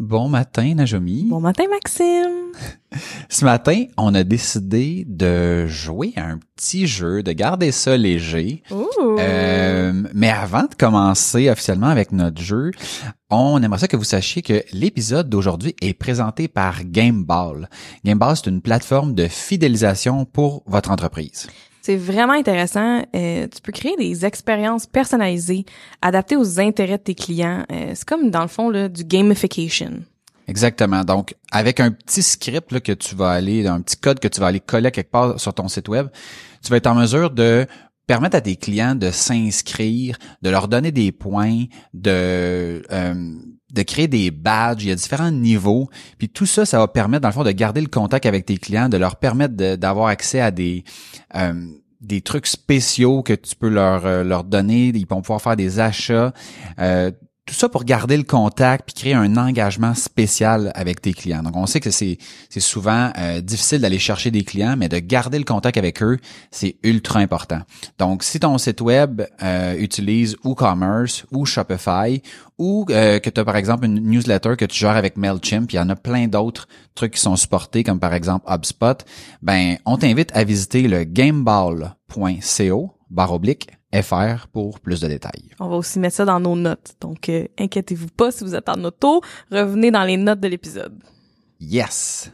Bon matin, Najomi. Bon matin, Maxime. Ce matin, on a décidé de jouer à un petit jeu, de garder ça léger. Euh, mais avant de commencer officiellement avec notre jeu, on aimerait ça que vous sachiez que l'épisode d'aujourd'hui est présenté par Gameball. Gameball, c'est une plateforme de fidélisation pour votre entreprise. C'est vraiment intéressant. Euh, tu peux créer des expériences personnalisées, adaptées aux intérêts de tes clients. Euh, c'est comme, dans le fond, là, du gamification. Exactement. Donc, avec un petit script là, que tu vas aller, un petit code que tu vas aller coller quelque part sur ton site web, tu vas être en mesure de permettre à tes clients de s'inscrire, de leur donner des points, de euh, de créer des badges. Il y a différents niveaux. Puis tout ça, ça va permettre, dans le fond, de garder le contact avec tes clients, de leur permettre d'avoir accès à des euh, des trucs spéciaux que tu peux leur euh, leur donner. Ils vont pouvoir faire des achats. Euh, tout ça pour garder le contact puis créer un engagement spécial avec tes clients. Donc on sait que c'est souvent euh, difficile d'aller chercher des clients, mais de garder le contact avec eux, c'est ultra important. Donc si ton site web euh, utilise WooCommerce ou Shopify ou euh, que tu as par exemple une newsletter que tu gères avec Mailchimp, il y en a plein d'autres trucs qui sont supportés comme par exemple HubSpot, ben on t'invite à visiter le gameball.co barre oblique FR pour plus de détails. On va aussi mettre ça dans nos notes. Donc, euh, inquiétez-vous pas si vous êtes en auto. Revenez dans les notes de l'épisode. Yes.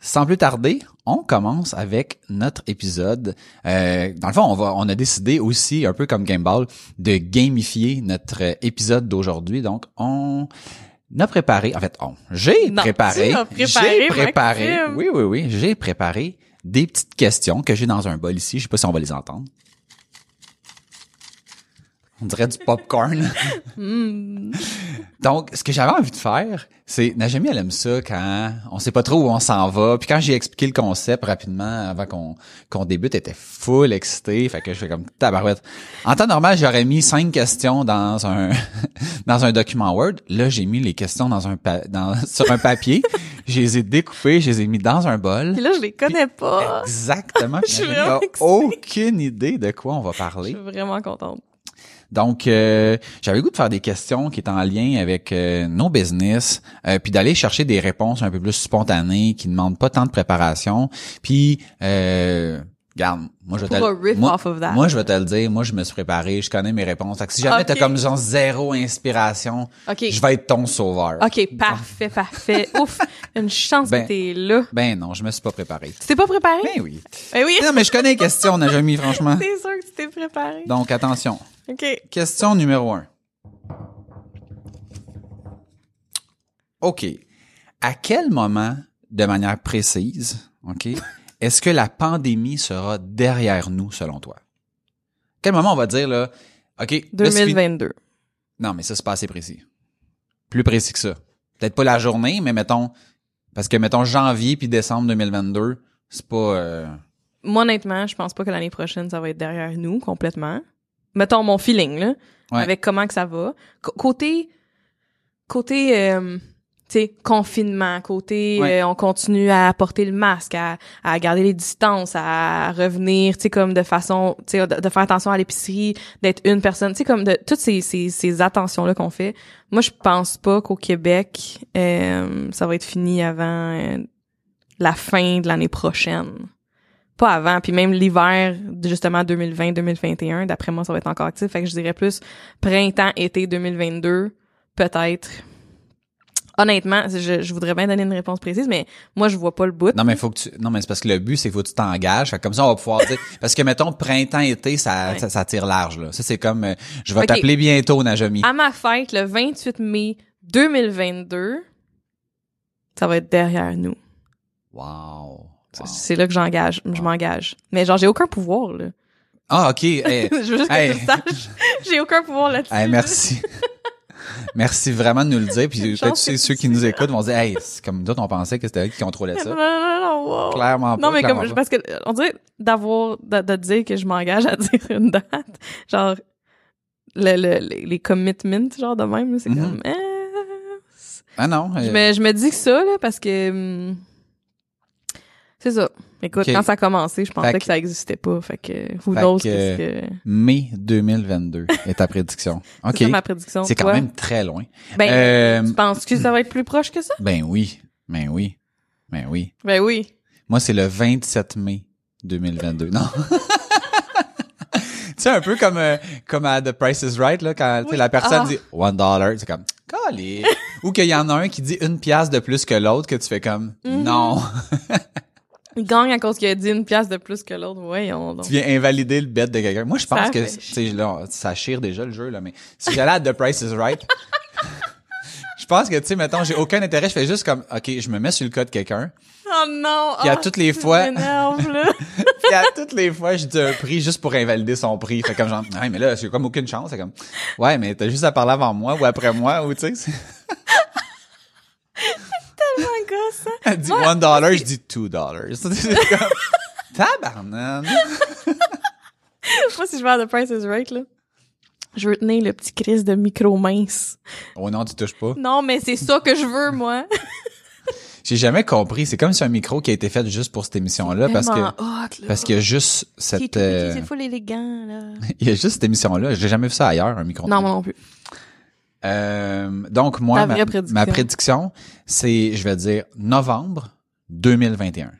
Sans plus tarder, on commence avec notre épisode. Euh, dans le fond, on va, on a décidé aussi, un peu comme Gameball, de gamifier notre épisode d'aujourd'hui. Donc, on a préparé, en fait, on, j'ai préparé, préparé, j'ai préparé, oui, oui, oui, j'ai préparé des petites questions que j'ai dans un bol ici. Je sais pas si on va les entendre. On dirait du popcorn. Hmm. Donc, ce que j'avais envie de faire, c'est Najami, elle aime ça quand on sait pas trop où on s'en va. Puis quand j'ai expliqué le concept rapidement avant qu'on qu'on débute, elle était full excitée. Fait que je fais comme tabarouette. En temps normal, j'aurais mis cinq questions dans un dans un document Word. Là, j'ai mis les questions dans un pa- dans sur un papier. je les ai découpées, je les ai mis dans un bol. Puis là, je les connais pas. Exactement. Je excitée. aucune idée de quoi on va Je parler. suis vraiment contente. Donc, euh, j'avais goût de faire des questions qui étaient en lien avec euh, nos business, euh, puis d'aller chercher des réponses un peu plus spontanées, qui ne demandent pas tant de préparation. Puis, regarde, moi je vais te le- moi, moi je vais te le dire, moi je me suis préparé, je connais mes réponses. Fait que si jamais t'as comme genre zéro inspiration, je vais être ton sauveur. OK, parfait, parfait. Ouf, une chance Ben- que t'es là. Ben non, je me suis pas préparé. Tu t'es pas préparé? Ben oui. Eh oui. Non, mais je connais les questions, Najami, franchement. C'est sûr que tu t'es préparé. Donc attention. OK. Question numéro un. OK. À quel moment, de manière précise, OK, est-ce que la pandémie sera derrière nous, selon toi? Quel moment on va dire, là, OK, là, c'est fini. 2022. Non, mais ça, c'est pas assez précis. Plus précis que ça. Peut-être pas la journée, mais mettons, parce que, mettons, janvier puis décembre 2022, c'est pas... euh, Moi, honnêtement, je pense pas que l'année prochaine, ça va être derrière nous complètement. Mettons mon feeling, là, Ouais. avec comment que ça va. C- côté, côté, euh, sais, confinement, côté, Ouais. euh, on continue à porter le masque, à, à garder les distances, à revenir, tu sais, comme de façon, tu sais, de, de faire attention à l'épicerie, d'être une personne, tu sais, comme de toutes ces, ces, ces attentions-là qu'on fait. Moi, je pense pas qu'au Québec, euh, ça va être fini avant euh, la fin de l'année prochaine. Pas avant, puis même l'hiver, justement 2020-2021, d'après moi, ça va être encore actif. Fait que je dirais plus printemps, été 2022, peut-être Honnêtement, je, je voudrais bien donner une réponse précise, mais moi, je vois pas le bout. Non, mais faut que tu, non, mais c'est parce que le but, c'est faut que tu t'engages. Comme ça, on va pouvoir dire, parce que mettons, printemps, été, ça, Ouais. ça, ça tire large, là. Ça, c'est comme, euh, je vais t'appeler bientôt, Najami. À ma fête, le 28 mai 2022, ça va être derrière nous. Wow. C'est- Wow. C'est là que j'engage, je m'engage. Mais genre, j'ai aucun pouvoir, là. Ah, ok. Hey, je veux juste que Hey. tu le saches. J'ai aucun pouvoir là-dessus. hey, merci. merci vraiment de nous le dire. Puis peut-être ceux, que ceux tu qui nous sais. écoutent vont dire, hey, c'est comme d'autres, on pensait que c'était eux qui contrôlaient ça. non, non, non, wow. Clairement pas. Non, mais comme, pas. parce que, on dirait d'avoir, de, de dire que je m'engage à dire une date, genre, le, le, les, les commitments, genre, de même, c'est Mhm. comme, eh, Ah non. je euh, me, je me dis que ça, là, parce que, hum, c'est ça. Écoute, quand ça a commencé, je pensais Fait que, ça existait pas, fait que, who Fait knows que- qu'est-ce que, Mai 2022 est ta prédiction. OK. c'est ma prédiction. C'est quand même très loin. Ben, Euh, tu penses que ça va être plus proche que ça? Ben oui. Ben oui. Ben oui. Ben oui. Moi, c'est le 27 mai 2022. Non. tu sais, un peu comme, euh, comme à The Price is Right, là, quand Oui. la personne Ah. dit one dollar, c'est comme, calé. Ou qu'il y en a un qui dit une pièce de plus que l'autre, que tu fais comme, Mhm. non. Il gagne à cause qu'il a dit une pièce de plus que l'autre. Voyons donc. tu viens invalider le bet de quelqu'un. Moi, je pense Ça que, tu sais, là, ça chire déjà le jeu, là, mais si j'allais à The Price is Right, je pense que, tu sais, mettons, j'ai aucun intérêt, je fais juste comme, OK, je me mets sur le cas de quelqu'un, Oh non! Puis à ah, toutes les fois- là. Puis à toutes les fois, je dis un prix juste pour invalider son prix. Fait comme genre, ouais, mais là, j'ai comme aucune chance. C'est comme, ouais, mais t'as juste à parler avant moi ou après moi, ou tu sais. c'est- Oh my God, ça? Elle dit one dollar, je dis two dollars. C'est comme, tabarnane. Moi, si je vais à The Price is Right, là, je veux tenir le petit Chris de micro mince. Oh non, tu touches pas. Non, mais c'est ça que je veux, moi. J'ai jamais compris. C'est comme si un micro qui a été fait juste pour cette émission-là, parce que, hot, là. parce qu'il y a juste C'est cette, tout euh, c'est full élégant, là. il y a juste cette émission-là. J'ai jamais vu ça ailleurs, un micro. Non, moi non plus. Euh, donc moi, ma, prédiction. ma prédiction, c'est, je vais dire, novembre 2021.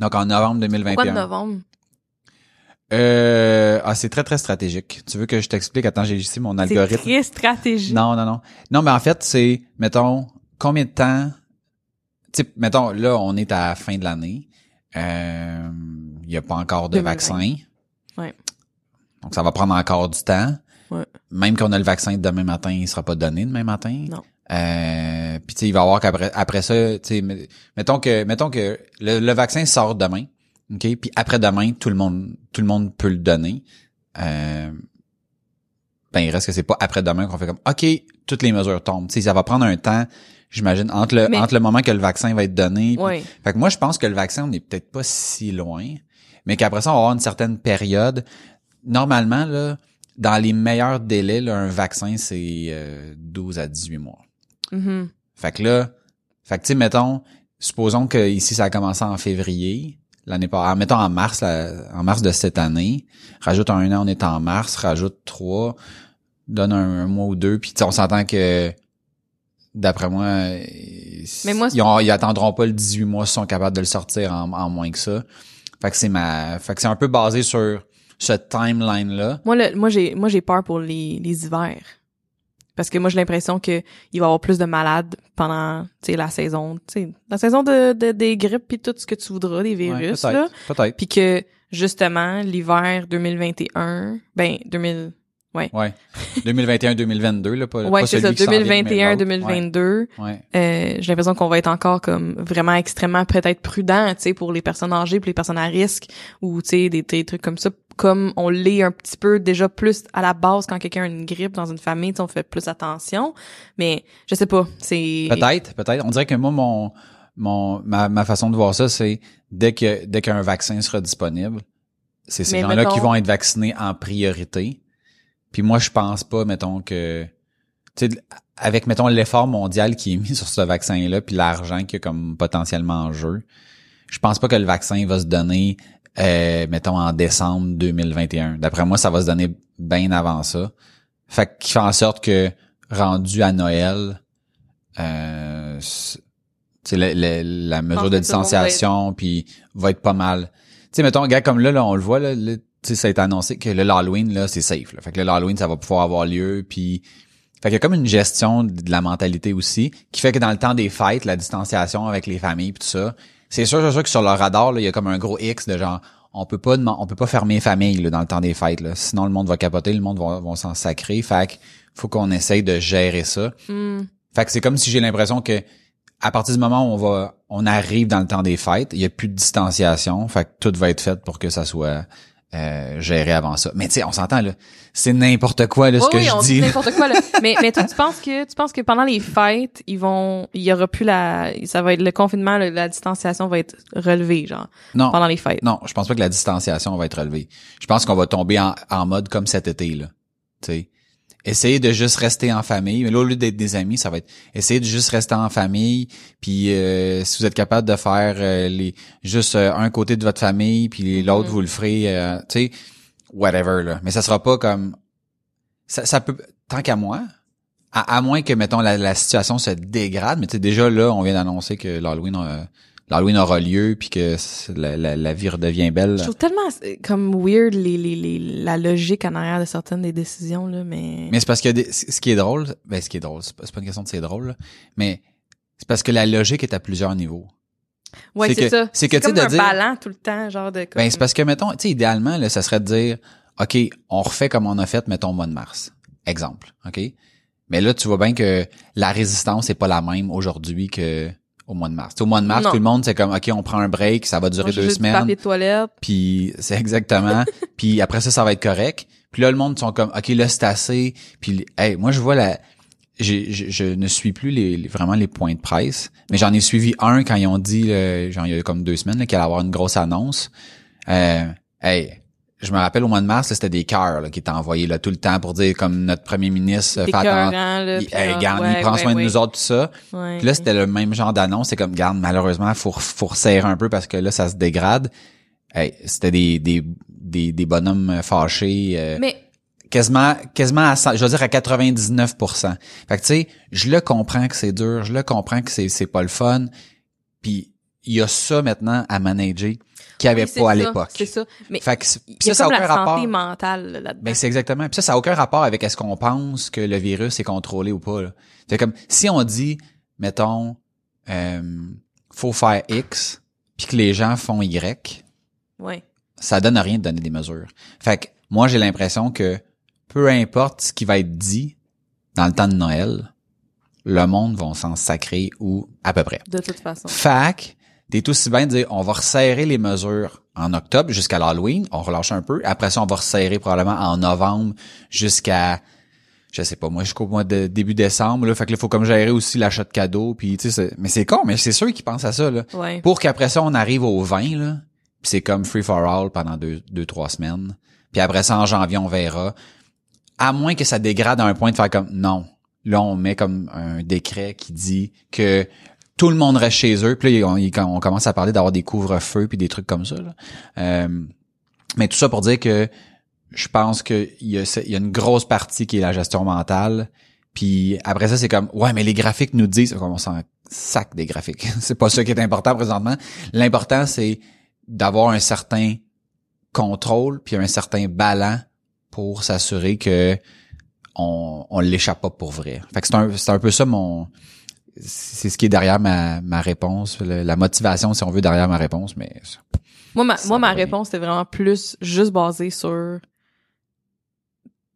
Donc en novembre 2021. Pourquoi de novembre? Euh, ah, c'est très très stratégique. Tu veux que je t'explique? Attends, j'ai ici mon C'est algorithme. très stratégique. Non, non, non. Non, mais en fait, c'est mettons combien de temps sais, mettons là, on est à la fin de l'année. Euh, il y a pas encore de 2020. vaccin. Ouais. Donc ça va prendre encore du temps. Ouais. Même qu'on a le vaccin demain matin, il sera pas donné demain matin. Non. Euh, puis tu sais, il va y avoir qu'après après ça, tu sais, met- mettons que mettons que le, le vaccin sort demain, ok, puis après demain, tout le monde tout le monde peut le donner. Euh, ben il reste que c'est pas après demain qu'on fait comme ok, toutes les mesures tombent. Tu sais, ça va prendre un temps, j'imagine, entre le Mais- entre le moment que le vaccin va être donné. Oui. fait que moi, je pense que le vaccin, on n'est peut-être pas si loin, mais qu'après ça, on va avoir une certaine période. Normalement, là, dans les meilleurs délais, là, un vaccin, c'est euh, 12 à 18 mois. Mhm. Fait que là, fait que tu sais, mettons, supposons que ici, ça a commencé en février, l'année pas, mettons en mars, là, en mars de cette année, rajoute un an, on est en mars, rajoute trois, donne un, un mois ou deux, puis on s'entend que d'après moi, ils, ont- ils attendront pas le 18 mois s'ils sont capables de le sortir en, en moins que ça. Fait que c'est ma, fait que c'est un peu basé sur ce timeline là. Moi, le, moi, j'ai, moi, j'ai peur pour les, les hivers. Parce que moi, j'ai l'impression que il va y avoir plus de malades pendant, tu sais, la saison, tu sais, la saison de, de, des grippes puis tout ce que tu voudras, des virus, là. peut-être, peut-être. Puis que, justement, l'hiver 2021, ben, 2000, Ouais. 2021-2022 là, pas, ouais, pas c'est ça, qui s'en vient, mais l'autre. 2021-2022, Ouais. ouais. euh, j'ai l'impression qu'on va être encore comme vraiment extrêmement peut-être prudent, tu sais, pour les personnes âgées, pour les personnes à risque, ou tu sais, des, des trucs comme ça, comme on l'est un petit peu déjà plus à la base quand quelqu'un a une grippe dans une famille, on fait plus attention, mais je sais pas, c'est... Peut-être, peut-être. On dirait que moi, mon, mon, ma, ma façon de voir ça, c'est dès que, dès qu'un vaccin sera disponible, c'est ces gens-là mettons- qui vont être vaccinés en priorité. Puis moi, je pense pas, mettons que, tu sais, avec, mettons, l'effort mondial qui est mis sur ce vaccin-là, puis l'argent qui est comme potentiellement en jeu, je pense pas que le vaccin va se donner, euh, mettons, en décembre 2021. D'après moi, ça va se donner bien avant ça. Fait qu'il fait en sorte que, rendu à Noël, euh, c'est- tu sais, la, la- la mesure de distanciation, puis va être pas mal. Tu sais, mettons, gars comme là, là, on le voit, là, là, tu sais, ça a été annoncé que le l'Halloween, là, c'est safe. Là. Fait que le l'Halloween, ça va pouvoir avoir lieu, puis... Fait qu'il y a comme une gestion de la mentalité aussi, qui fait que dans le temps des fêtes, la distanciation avec les familles pis tout ça, c'est sûr, c'est sûr que sur le radar, là, il y a comme un gros X de genre, on peut pas, on peut pas fermer famille là, dans le temps des fêtes. Là. Sinon, le monde va capoter, le monde va, va s'en sacrer. Fait que faut qu'on essaye de gérer ça. Hmm. Fait que c'est comme si j'ai l'impression que à partir du moment où on va, on arrive dans le temps des fêtes, il y a plus de distanciation. Fait que tout va être fait pour que ça soit euh, géré avant ça. Mais tu sais, on s'entend là, c'est n'importe quoi là ce Oui, que oui, je on dis. n'importe quoi là. mais mais toi tu penses que tu penses que pendant les fêtes, ils vont il y aura plus la ça va être le confinement, le- la distanciation va être relevée genre Non, pendant les fêtes? non, je pense pas que la distanciation va être relevée. Je pense qu'on va tomber en, en mode comme cet été là. Tu sais, essayer de juste rester en famille. Mais là, au lieu d'être des amis, ça va être essayer de juste rester en famille. Puis euh, si vous êtes capable de faire euh, les juste euh, un côté de votre famille, puis l'autre Mhm. vous le ferez, euh, tu sais, whatever là. Mais ça sera pas comme ça, ça peut tant qu'à moi. À, à moins que mettons la, la situation se dégrade, mais tu sais déjà là, on vient d'annoncer que l'Halloween euh, l'Halloween aura lieu puis que la, la, la vie redevient belle. Je trouve tellement euh, comme weird les, les, les la logique en arrière de certaines des décisions là, mais, Mais c'est parce que des- ce qui est drôle, ben ce qui est drôle, c'est pas, une question de c'est drôle, là, mais c'est parce que la logique est à plusieurs niveaux. ouais c'est ça. c'est que, tu un dire- ballon tout le temps genre de comme, Ben c'est parce que mettons, tu sais idéalement là, ça serait de dire OK, on refait comme on a fait mettons au mois de mars. Exemple, OK? Mais là tu vois bien que la résistance est pas la même aujourd'hui que au mois de mars. Au mois de mars, Non. tout le monde c'est comme OK, on prend un break, ça va durer manger deux du semaines. de toilette. puis c'est exactement puis après ça ça va être correct puis là le monde sont comme ok là c'est assez puis hey moi je vois la j'ai- je, je ne suis plus les, les- vraiment les points de presse mais j'en ai suivi un quand ils ont dit là, genre il y a comme deux semaines qu'il allait avoir une grosse annonce euh, hey je me rappelle au mois de mars c'était des cœurs là, qui étaient envoyés là tout le temps pour dire comme notre premier ministre euh, Des fait là. il, hey, genre, garde, ouais, il prend ouais, soin de nous autres tout ça Ouais. puis là, c'était le même genre d'annonce. C'est comme, garde, malheureusement, faut, faut resserrer un peu parce que là, ça se dégrade. Hey, c'était des, des, des, des bonhommes fâchés, euh, Mais quasiment, quasiment à, cent- je veux dire à 99%. Fait que tu sais, je le comprends que c'est dur, je le comprends que c'est, c'est pas le fun. Puis il y a ça maintenant à manager qu'il n'y avait oui, pas à l'époque. C'est ça. Mais Fait que ça, a ça a aucun la rapport. santé mentale là-dedans. Ben c'est exactement. Puis ça, ça a aucun rapport avec est-ce qu'on pense que le virus est contrôlé ou pas. C'est comme si on dit, mettons, euh, faut faire X, puis que les gens font Y, ouais. ça donne rien de donner des mesures. Fait que moi j'ai l'impression que peu importe ce qui va être dit dans le temps de Noël, le monde va s'en sacrer ou à peu près. De toute façon. Fac, t'es aussi bien de dire on va resserrer les mesures en octobre jusqu'à l'Halloween, on relâche un peu. Après ça, on va resserrer probablement en novembre jusqu'à je sais pas moi jusqu'au mois de début décembre là. Fait que là faut comme gérer aussi l'achat de cadeaux puis tu sais mais c'est con mais c'est sûr qu'ils pensent à ça là. Ouais. pour qu'après ça on arrive au 20 là puis c'est comme free for all pendant deux deux trois semaines. Puis après ça en janvier on verra. À moins que ça dégrade à un point de faire comme non. Là on met comme un décret qui dit que tout le monde reste chez eux puis là on, commence à parler d'avoir des couvre-feux puis des trucs comme ça. Euh, mais tout ça pour dire que je pense qu'il y, a une grosse partie qui est la gestion mentale. Puis après ça, c'est comme ouais, mais les graphiques nous disent comme on s'en sac des graphiques. c'est pas ça qui est important présentement. L'important, c'est d'avoir un certain contrôle puis un certain ballon pour s'assurer que on, on l'échappe pas pour vrai. Fait que c'est un peu ça mon c'est ce qui est derrière ma, ma réponse, le- la motivation si on veut derrière ma réponse, mais Moi, ma, moi, ma réponse était vraiment plus juste basée sur le,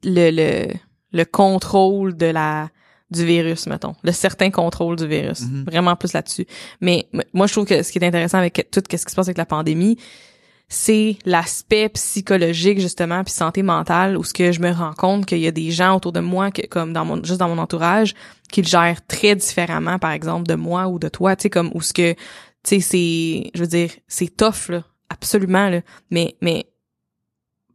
le, le contrôle de la, du virus, mettons. Le certain contrôle du virus. Mhm. Vraiment plus là-dessus. Mais moi, je trouve que ce qui est intéressant avec tout ce qui se passe avec la pandémie, c'est l'aspect psychologique, justement, puis santé mentale, où ce que je me rends compte qu'il y a des gens autour de moi, comme dans mon, juste dans mon entourage, qui le gèrent très différemment, par exemple, de moi ou de toi, tu sais, comme, où ce que, tu sais, c'est, je veux dire, c'est tough, là, absolument, là, mais, mais,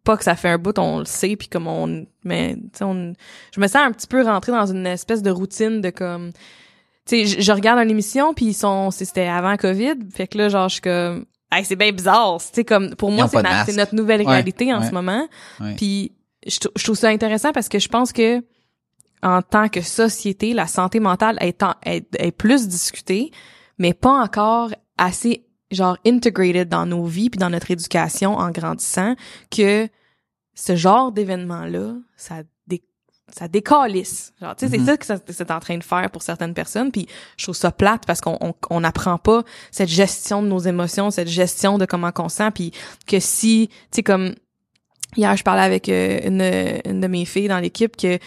pas que ça fait un bout, on le sait, puis comme on, mais, tu sais, on, je me sens un petit peu rentrée dans une espèce de routine de comme, tu sais, je, je regarde une émission, puis ils sont, c'était avant Covid, fait que là, genre, je suis comme, hey, c'est bien bizarre, sais, comme, pour moi, c'est c'est notre nouvelle Ouais, réalité en ouais. ce moment, ouais. puis je, trou- je trouve ça intéressant parce que je pense que en tant que société, la santé mentale est, en- est, est plus discutée, mais pas encore assez genre integrated dans nos vies puis dans notre éducation en grandissant que ce genre d'événement là, ça ça décalisse. Genre, tu sais, Mhm. c'est ça que c'est en train de faire pour certaines personnes. Puis je trouve ça plate parce qu'on on, on n'apprend pas cette gestion de nos émotions, cette gestion de comment on sent. Puis que si, tu sais, comme hier, je parlais avec euh, une, une de mes filles dans l'équipe que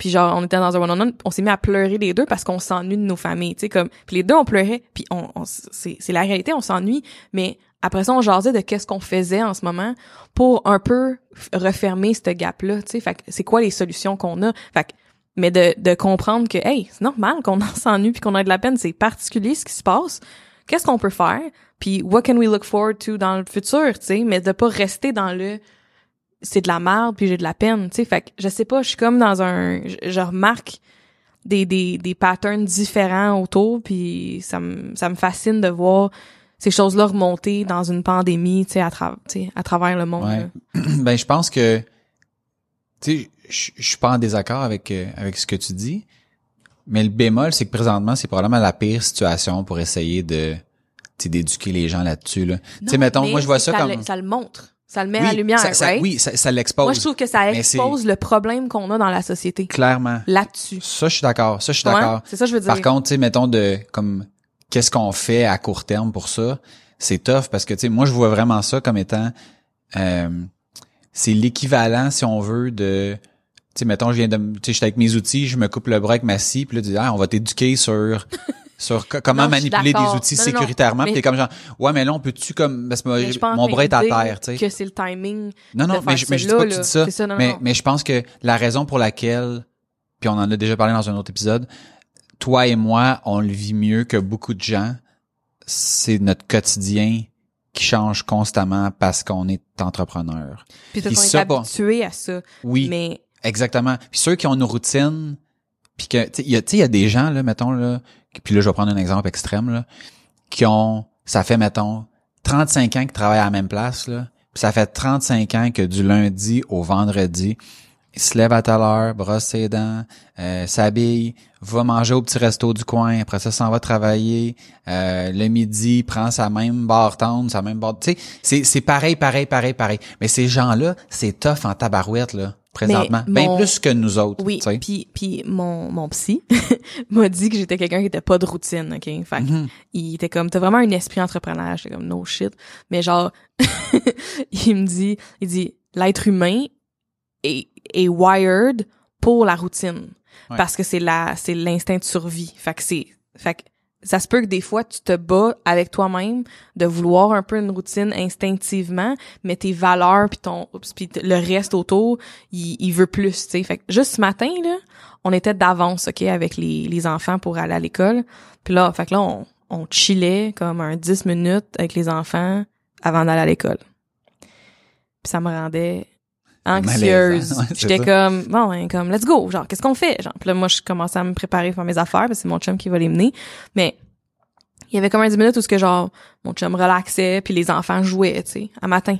puis genre on était dans un one-on-one, on s'est mis à pleurer les deux parce qu'on s'ennuie de nos familles, tu sais comme puis les deux on pleurait, puis on, on- c'est c'est la réalité, on s'ennuie, mais après ça on jasait de qu'est-ce qu'on faisait en ce moment pour un peu refermer ce gap là, tu sais, fait c'est quoi les solutions qu'on a, fait mais de, de comprendre que hey, c'est normal qu'on en s'ennuie puis qu'on ait de la peine, c'est particulier ce qui se passe. Qu'est-ce qu'on peut faire? Puis what can we look forward to dans le futur, tu sais, mais de pas rester dans le c'est de la merde puis j'ai de la peine, tu sais. Fait que je sais pas, je suis comme dans un je, je remarque des, des des patterns différents autour puis ça me ça me fascine de voir ces choses-là remonter dans une pandémie, tu sais à travers tu sais à travers le monde. Ouais. ben je pense que tu sais je je suis pas en désaccord avec euh, avec ce que tu dis mais le bémol c'est que présentement c'est probablement la pire situation pour essayer de tu sais, d'éduquer les gens là-dessus là. Tu sais mettons moi je vois ça que comme le- ça le montre. Ça le met oui, à la lumière, ça, ça- right? oui, ça, ça l'expose Moi je trouve que ça expose le problème qu'on a dans la société clairement. là-dessus. Ça je suis d'accord, ça je suis Ouais, d'accord. C'est ça que je veux dire. Par contre, tu sais mettons de comme qu'est-ce qu'on fait à court terme pour ça? C'est tough parce que tu sais moi je vois vraiment ça comme étant euh, c'est l'équivalent si on veut de tu sais mettons je viens de tu sais j'étais avec mes outils, je me coupe le bras avec ma scie puis là tu dis ah, on va t'éduquer sur sur co- comment Non, manipuler des outils Non, sécuritairement puis t'es comme genre ouais mais là on peut-tu comme parce que mon bras est à terre tu sais Que c'est le timing. non, non, de mais faire je, mais je dis pas que tu dis ça. Mais, mais je pense que la raison pour laquelle, puis on en a déjà parlé dans un autre épisode, toi et moi, on le vit mieux que beaucoup de gens. C'est notre quotidien qui change constamment parce qu'on est entrepreneur. Puis parce qu'on est habitué à ça. Oui, Mais exactement. Puis ceux qui ont une routine, puis que, tu sais, il y a, tu sais, il y a des gens, là, mettons, là, puis là, je vais prendre un exemple extrême, là, qui ont, ça fait, mettons, 35 ans qu'ils travaillent à la même place, là, puis ça fait 35 ans que du lundi au vendredi, se lèvent à telle heure, brosse ses dents, euh, s'habille, va manger au petit resto du coin, après ça s'en va travailler, euh, le midi, prend sa même barre tendre, sa même barre, tu sais, c'est, c'est pareil, pareil, pareil, pareil. Mais ces gens-là, c'est tough en tabarouette, là, présentement. Bien mon- plus que nous autres, oui, puis puis mon mon psy m'a dit que j'étais quelqu'un qui était pas de routine, OK? Fait que Mhm. il était comme t'as vraiment un esprit entrepreneur, j'étais comme no shit, mais genre il me dit il dit l'être humain est est wired pour la routine Ouais. parce que c'est la c'est l'instinct de survie. Fait que c'est fait que ça se peut que des fois tu te bats avec toi-même de vouloir un peu une routine instinctivement, mais tes valeurs puis ton puis le reste autour, il, il veut plus, tu sais. Fait que juste ce matin là, on était d'avance, OK, avec les, les enfants pour aller à l'école. Puis là, fait que là on on chillait comme un 10 minutes avec les enfants avant d'aller à l'école. Puis ça me rendait anxieuse. Ouais, J'étais comme bon, ben, comme let's go, genre qu'est-ce qu'on fait? Genre. Puis là moi je commençais à me préparer pour mes affaires parce que c'est mon chum qui va les mener. Mais il y avait comme un 10 minutes où ce que genre mon chum relaxait puis les enfants jouaient, tu sais, à matin.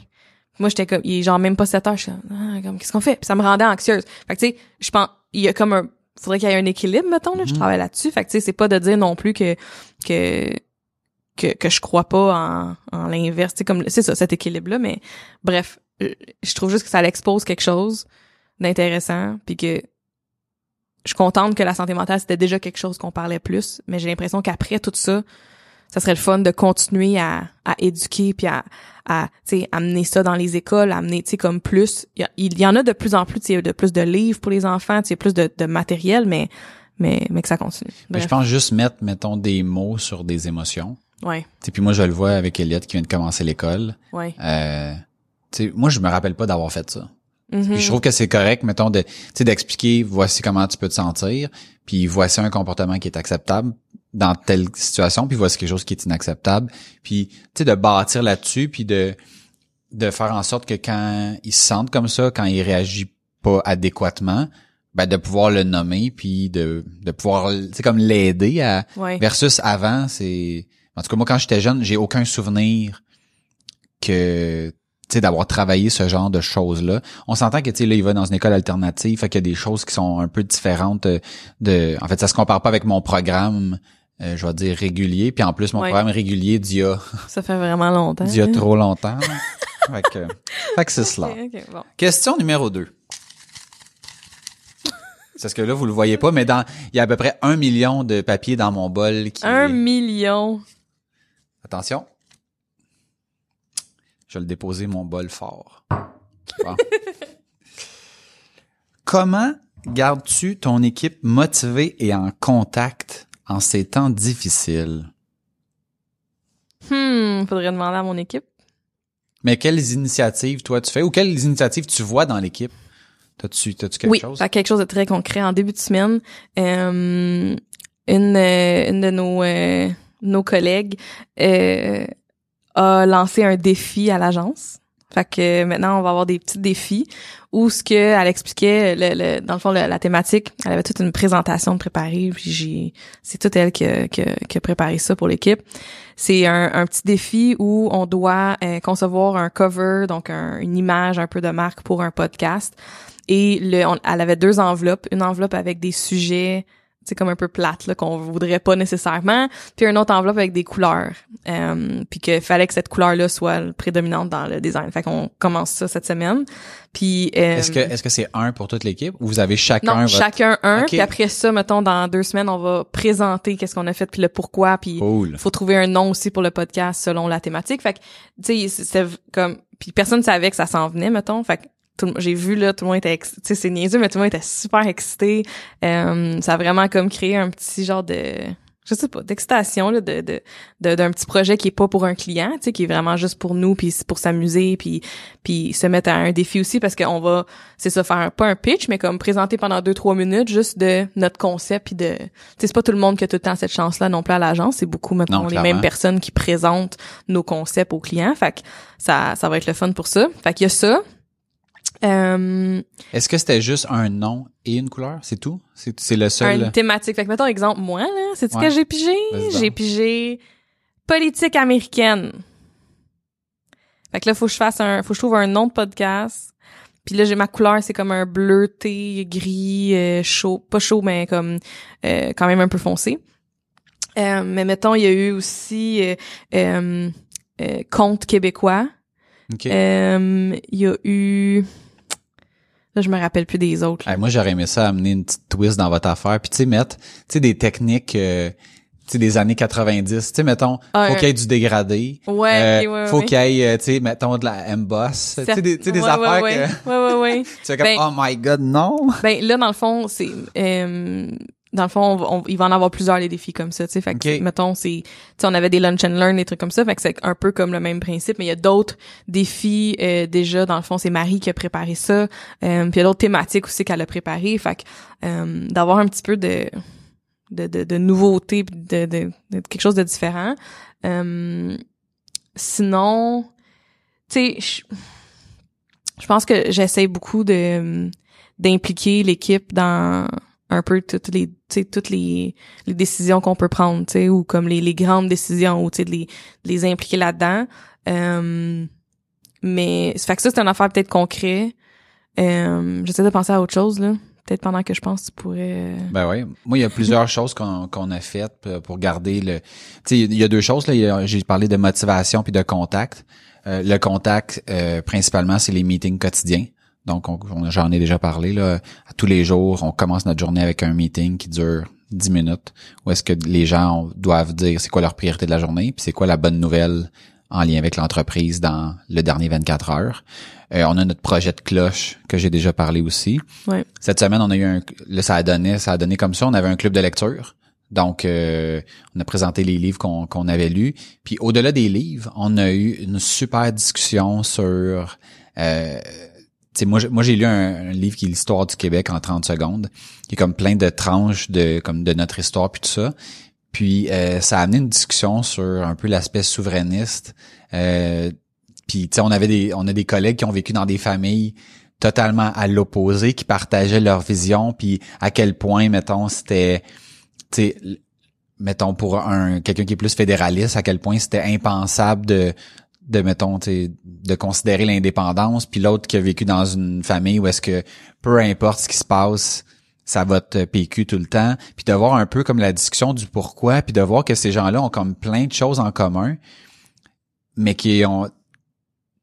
Moi j'étais comme il est genre même pas 7 heures, je suis comme, ah, comme qu'est-ce qu'on fait? Puis ça me rendait anxieuse. Fait que tu sais, je pense il y a comme un faudrait qu'il y ait un équilibre mettons là, je Mhm. travaille là-dessus. Fait que tu sais c'est pas de dire non plus que que que, que je crois pas en, en l'inverse, c'est comme c'est ça cet équilibre là mais bref, je trouve juste que ça l'expose quelque chose d'intéressant puis que je suis contente que la santé mentale c'était déjà quelque chose qu'on parlait plus, mais j'ai l'impression qu'après tout ça, ça serait le fun de continuer à, à éduquer puis à, à amener ça dans les écoles, amener tu sais comme plus il y, a- il y en a de plus en plus, tu sais de plus de livres pour les enfants, tu sais plus de, de matériel mais mais mais que ça continue. Bref. je pense juste mettre, mettons, des mots sur des émotions. Ouais, puis moi, je le vois avec Elliot qui vient de commencer l'école. ouais. Euh, tu sais, moi, je me rappelle pas d'avoir fait ça. Mhm. Puis je trouve que c'est correct, mettons, de, d'expliquer voici comment tu peux te sentir, puis voici un comportement qui est acceptable dans telle situation, puis voici quelque chose qui est inacceptable, puis tu sais, de bâtir là-dessus, puis de de faire en sorte que quand il se sente comme ça, quand il réagit pas adéquatement, ben de pouvoir le nommer, puis de de pouvoir, sais, comme l'aider à Ouais. Versus avant, c'est. En tout cas, moi, quand j'étais jeune, j'ai aucun souvenir que d'avoir travaillé ce genre de choses là on s'entend que tu sais là il va dans une école alternative fait qu'il y a des choses qui sont un peu différentes euh, de en fait ça se compare pas avec mon programme euh, je vais dire régulier puis en plus mon Ouais. programme régulier d'il y a Ça fait vraiment longtemps. d'il y a trop longtemps fait que fait que c'est cela Ok, ok, bon. question numéro 2 Parce que là, vous le voyez pas, mais dans, il y a à peu près un million de papiers dans mon bol qui. Un million. Attention. Je vais le déposer mon bol fort. Bon. Comment gardes-tu ton équipe motivée et en contact en ces temps difficiles? Hmm, faudrait demander à mon équipe. Mais quelles initiatives, toi, tu fais? Ou quelles initiatives tu vois dans l'équipe? T'as-tu, t'as-tu quelque oui, chose? fait quelque chose de très concret. En début de semaine, euh, une, euh, une de nos, euh, nos collègues a lancé un défi à l'agence. Fait que maintenant, on va avoir des petits défis où ce que elle expliquait, le, le- dans le fond, la thématique, elle avait toute une présentation de préparer, puis j'ai, c'est toute elle qui a, qui a- qui a préparé ça pour l'équipe. C'est un, un petit défi où on doit euh, concevoir un cover, donc un- une image un peu de marque pour un podcast. Et le, elle avait deux enveloppes, une enveloppe avec des sujets c'est comme un peu plate là qu'on voudrait pas nécessairement puis une autre enveloppe avec des couleurs euh, puis qu'il fallait que cette couleur là soit prédominante dans le design fait qu'on commence ça cette semaine puis euh, Est-ce que, est-ce que c'est un pour toute l'équipe ou vous avez chacun non votre... chacun un puis après ça mettons dans deux semaines on va présenter qu'est-ce qu'on a fait puis le pourquoi puis Cool. faut trouver un nom aussi pour le podcast selon la thématique. Fait que, tu sais, c'est- comme, puis personne savait que ça s'en venait, mettons. Fait j'ai vu là, tout le monde était, tu sais, c'est niaiseux, mais tout le monde était super excité. Euh, ça a vraiment comme créé un petit genre de, je sais pas, d'excitation là, de de de- d'un petit projet qui est pas pour un client, tu sais, qui est vraiment juste pour nous, puis c'est pour s'amuser, puis puis se mettre à un défi aussi parce qu'on va, c'est ça, faire pas un pitch, mais comme présenter pendant deux trois minutes juste de notre concept, puis de, tu sais, c'est pas tout le monde qui a tout le temps cette chance-là non plus à l'agence, c'est beaucoup maintenant Non, les mêmes personnes qui présentent nos concepts aux clients, fait que ça ça va être le fun pour ça. Fait qu'il y a ça. Euh, Est-ce que c'était juste un nom et une couleur? C'est tout? C'est, le seul? une thématique. Fait que mettons exemple moi là, c'est ce Ouais. que j'ai pigé, j'ai pigé politique américaine. Fait que là faut que je fasse un faut que je trouve un nom de podcast. Puis là j'ai ma couleur, c'est comme un bleuté gris euh, chaud, pas chaud mais comme euh, quand même un peu foncé. Euh, mais mettons il y a eu aussi euh, conte québécois. Euh, Il y a eu là je me rappelle plus des autres. Hey, moi, j'aurais aimé ça amener une petite twist dans votre affaire. Puis, tu sais, mettre, tu sais, des techniques, euh, tu sais, des années 90. Tu sais, mettons, Ah, faut qu'il y ait du dégradé. Ouais, Euh, ouais, faut ouais. qu'il y ait, euh, tu sais, mettons, de la emboss. Tu sais, des, Ouais, affaires ouais, que ouais. Ouais, ouais, ouais. tu fais comme, Ben- oh my god, non! Ben là dans le fond c'est euh, dans le fond on, va- on- il va en avoir plusieurs les défis comme ça tu sais. Fait que mettons c'est tu sais on avait des lunch and learn des trucs comme ça. Fait que c'est un peu comme le même principe mais il y a d'autres défis euh, déjà dans le fond c'est Marie qui a préparé ça. Euh, puis il y a d'autres thématiques aussi qu'elle a préparé fait que euh, d'avoir un petit peu de de, de, de nouveauté de, de, de quelque chose de différent. Euh, sinon tu sais je- je pense que j'essaie beaucoup de d'impliquer l'équipe dans un peu toutes les tu sais toutes les, les décisions qu'on peut prendre tu sais ou comme les, les grandes décisions ou tu sais de les de les impliquer là-dedans euh, mais ça fait que ça c'est une affaire peut-être concret euh, j'essaie de penser à autre chose là peut-être pendant que je pense tu pourrais euh, Ben oui. Moi, il y a plusieurs choses qu'on qu'on a faites pour garder le. Tu sais, il y a deux choses là. J'ai parlé de motivation puis de contact. Euh, le contact, euh, principalement, c'est les meetings quotidiens. Donc, on, on- j'en ai déjà parlé là. À tous les jours, on commence notre journée avec un meeting qui dure 10 minutes. Où est-ce que les gens doivent dire c'est quoi leur priorité de la journée, puis c'est quoi la bonne nouvelle en lien avec l'entreprise dans le dernier 24 heures. Euh, on a notre projet de cloche que j'ai déjà parlé aussi. ouais Cette semaine, on a eu un, là, ça a donné, ça a donné comme ça. On avait un club de lecture. Donc, euh, on a présenté les livres qu'on qu'on avait lus. Puis, au-delà des livres, on a eu une super discussion sur... Euh, tu sais, moi, moi, j'ai lu un, un livre qui est l'histoire du Québec en 30 secondes, qui est comme plein de tranches de comme de notre histoire puis tout ça. Puis, euh, ça a amené une discussion sur un peu l'aspect souverainiste. Euh, puis, tu sais, on avait des, on a des collègues qui ont vécu dans des familles totalement à l'opposé, qui partageaient leur vision, puis à quel point, mettons, c'était, tu sais, mettons pour un quelqu'un qui est plus fédéraliste, à quel point c'était impensable de de mettons, de considérer l'indépendance, puis l'autre qui a vécu dans une famille où est-ce que peu importe ce qui se passe, ça va te PQ tout le temps, puis de voir un peu comme la discussion du pourquoi, puis de voir que ces gens-là ont comme plein de choses en commun, mais qui ont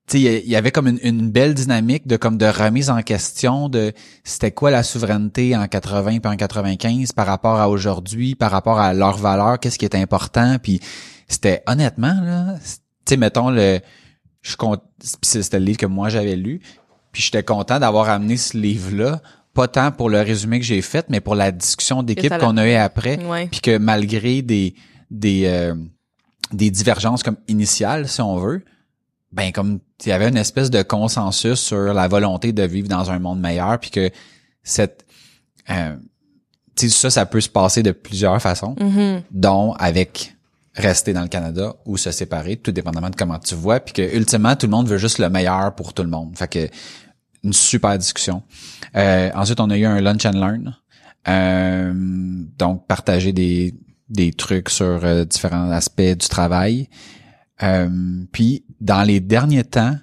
tu sais, il y avait comme une, une, belle dynamique de comme de remise en question de c'était quoi la souveraineté en 80 puis en 95 par rapport à aujourd'hui, par rapport à leurs valeurs, qu'est-ce qui est important, puis c'était honnêtement là, tu sais, mettons le, je compte, c'était le livre que moi j'avais lu, puis j'étais content d'avoir amené ce livre-là pas tant pour le résumé que j'ai fait, mais pour la discussion d'équipe qu'on a eu après, puis que malgré des des euh, des divergences comme initiales, si on veut, ben comme il y avait une espèce de consensus sur la volonté de vivre dans un monde meilleur, puis que cette euh, ça, ça peut se passer de plusieurs façons, mm-hmm. dont avec rester dans le Canada ou se séparer, tout dépendamment de comment tu vois, puis que ultimement tout le monde veut juste le meilleur pour tout le monde. Fait que une super discussion. Euh, ensuite, on a eu un lunch and learn. Euh, donc, partager des, des trucs sur euh, différents aspects du travail. puis, dans les derniers temps,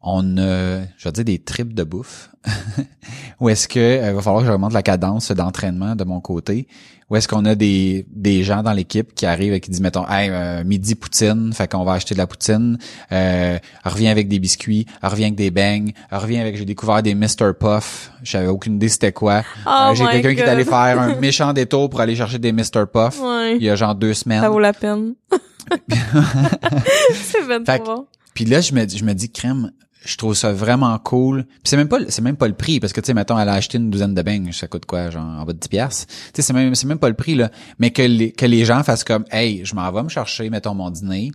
on a, je vais dire, des trips de bouffe. Ou est-ce que il va falloir que j'augmente la cadence d'entraînement de mon côté? Ou est-ce qu'on a des, des gens dans l'équipe qui arrivent et qui disent, mettons, hey, euh, midi poutine, fait qu'on va acheter de la poutine, euh, revient avec des biscuits, revient avec des bangs, revient avec, j'ai découvert des Mr. Puff, j'avais aucune idée c'était quoi. Oh euh, j'ai quelqu'un qui est allé faire un méchant détour pour aller chercher des Mr. Puff. Ouais. Il y a genre deux semaines. Ça vaut la peine. C'est bien trop Puis là, je me, je me dis, crème, je trouve ça vraiment cool. Puis c'est même pas c'est même pas le prix parce que tu sais mettons elle a acheté une douzaine de bangs, ça coûte quoi genre en bas de 10 pièces. Tu sais c'est même c'est même pas le prix là, mais que les que les gens fassent comme hey, je m'en vais me chercher mettons mon dîner.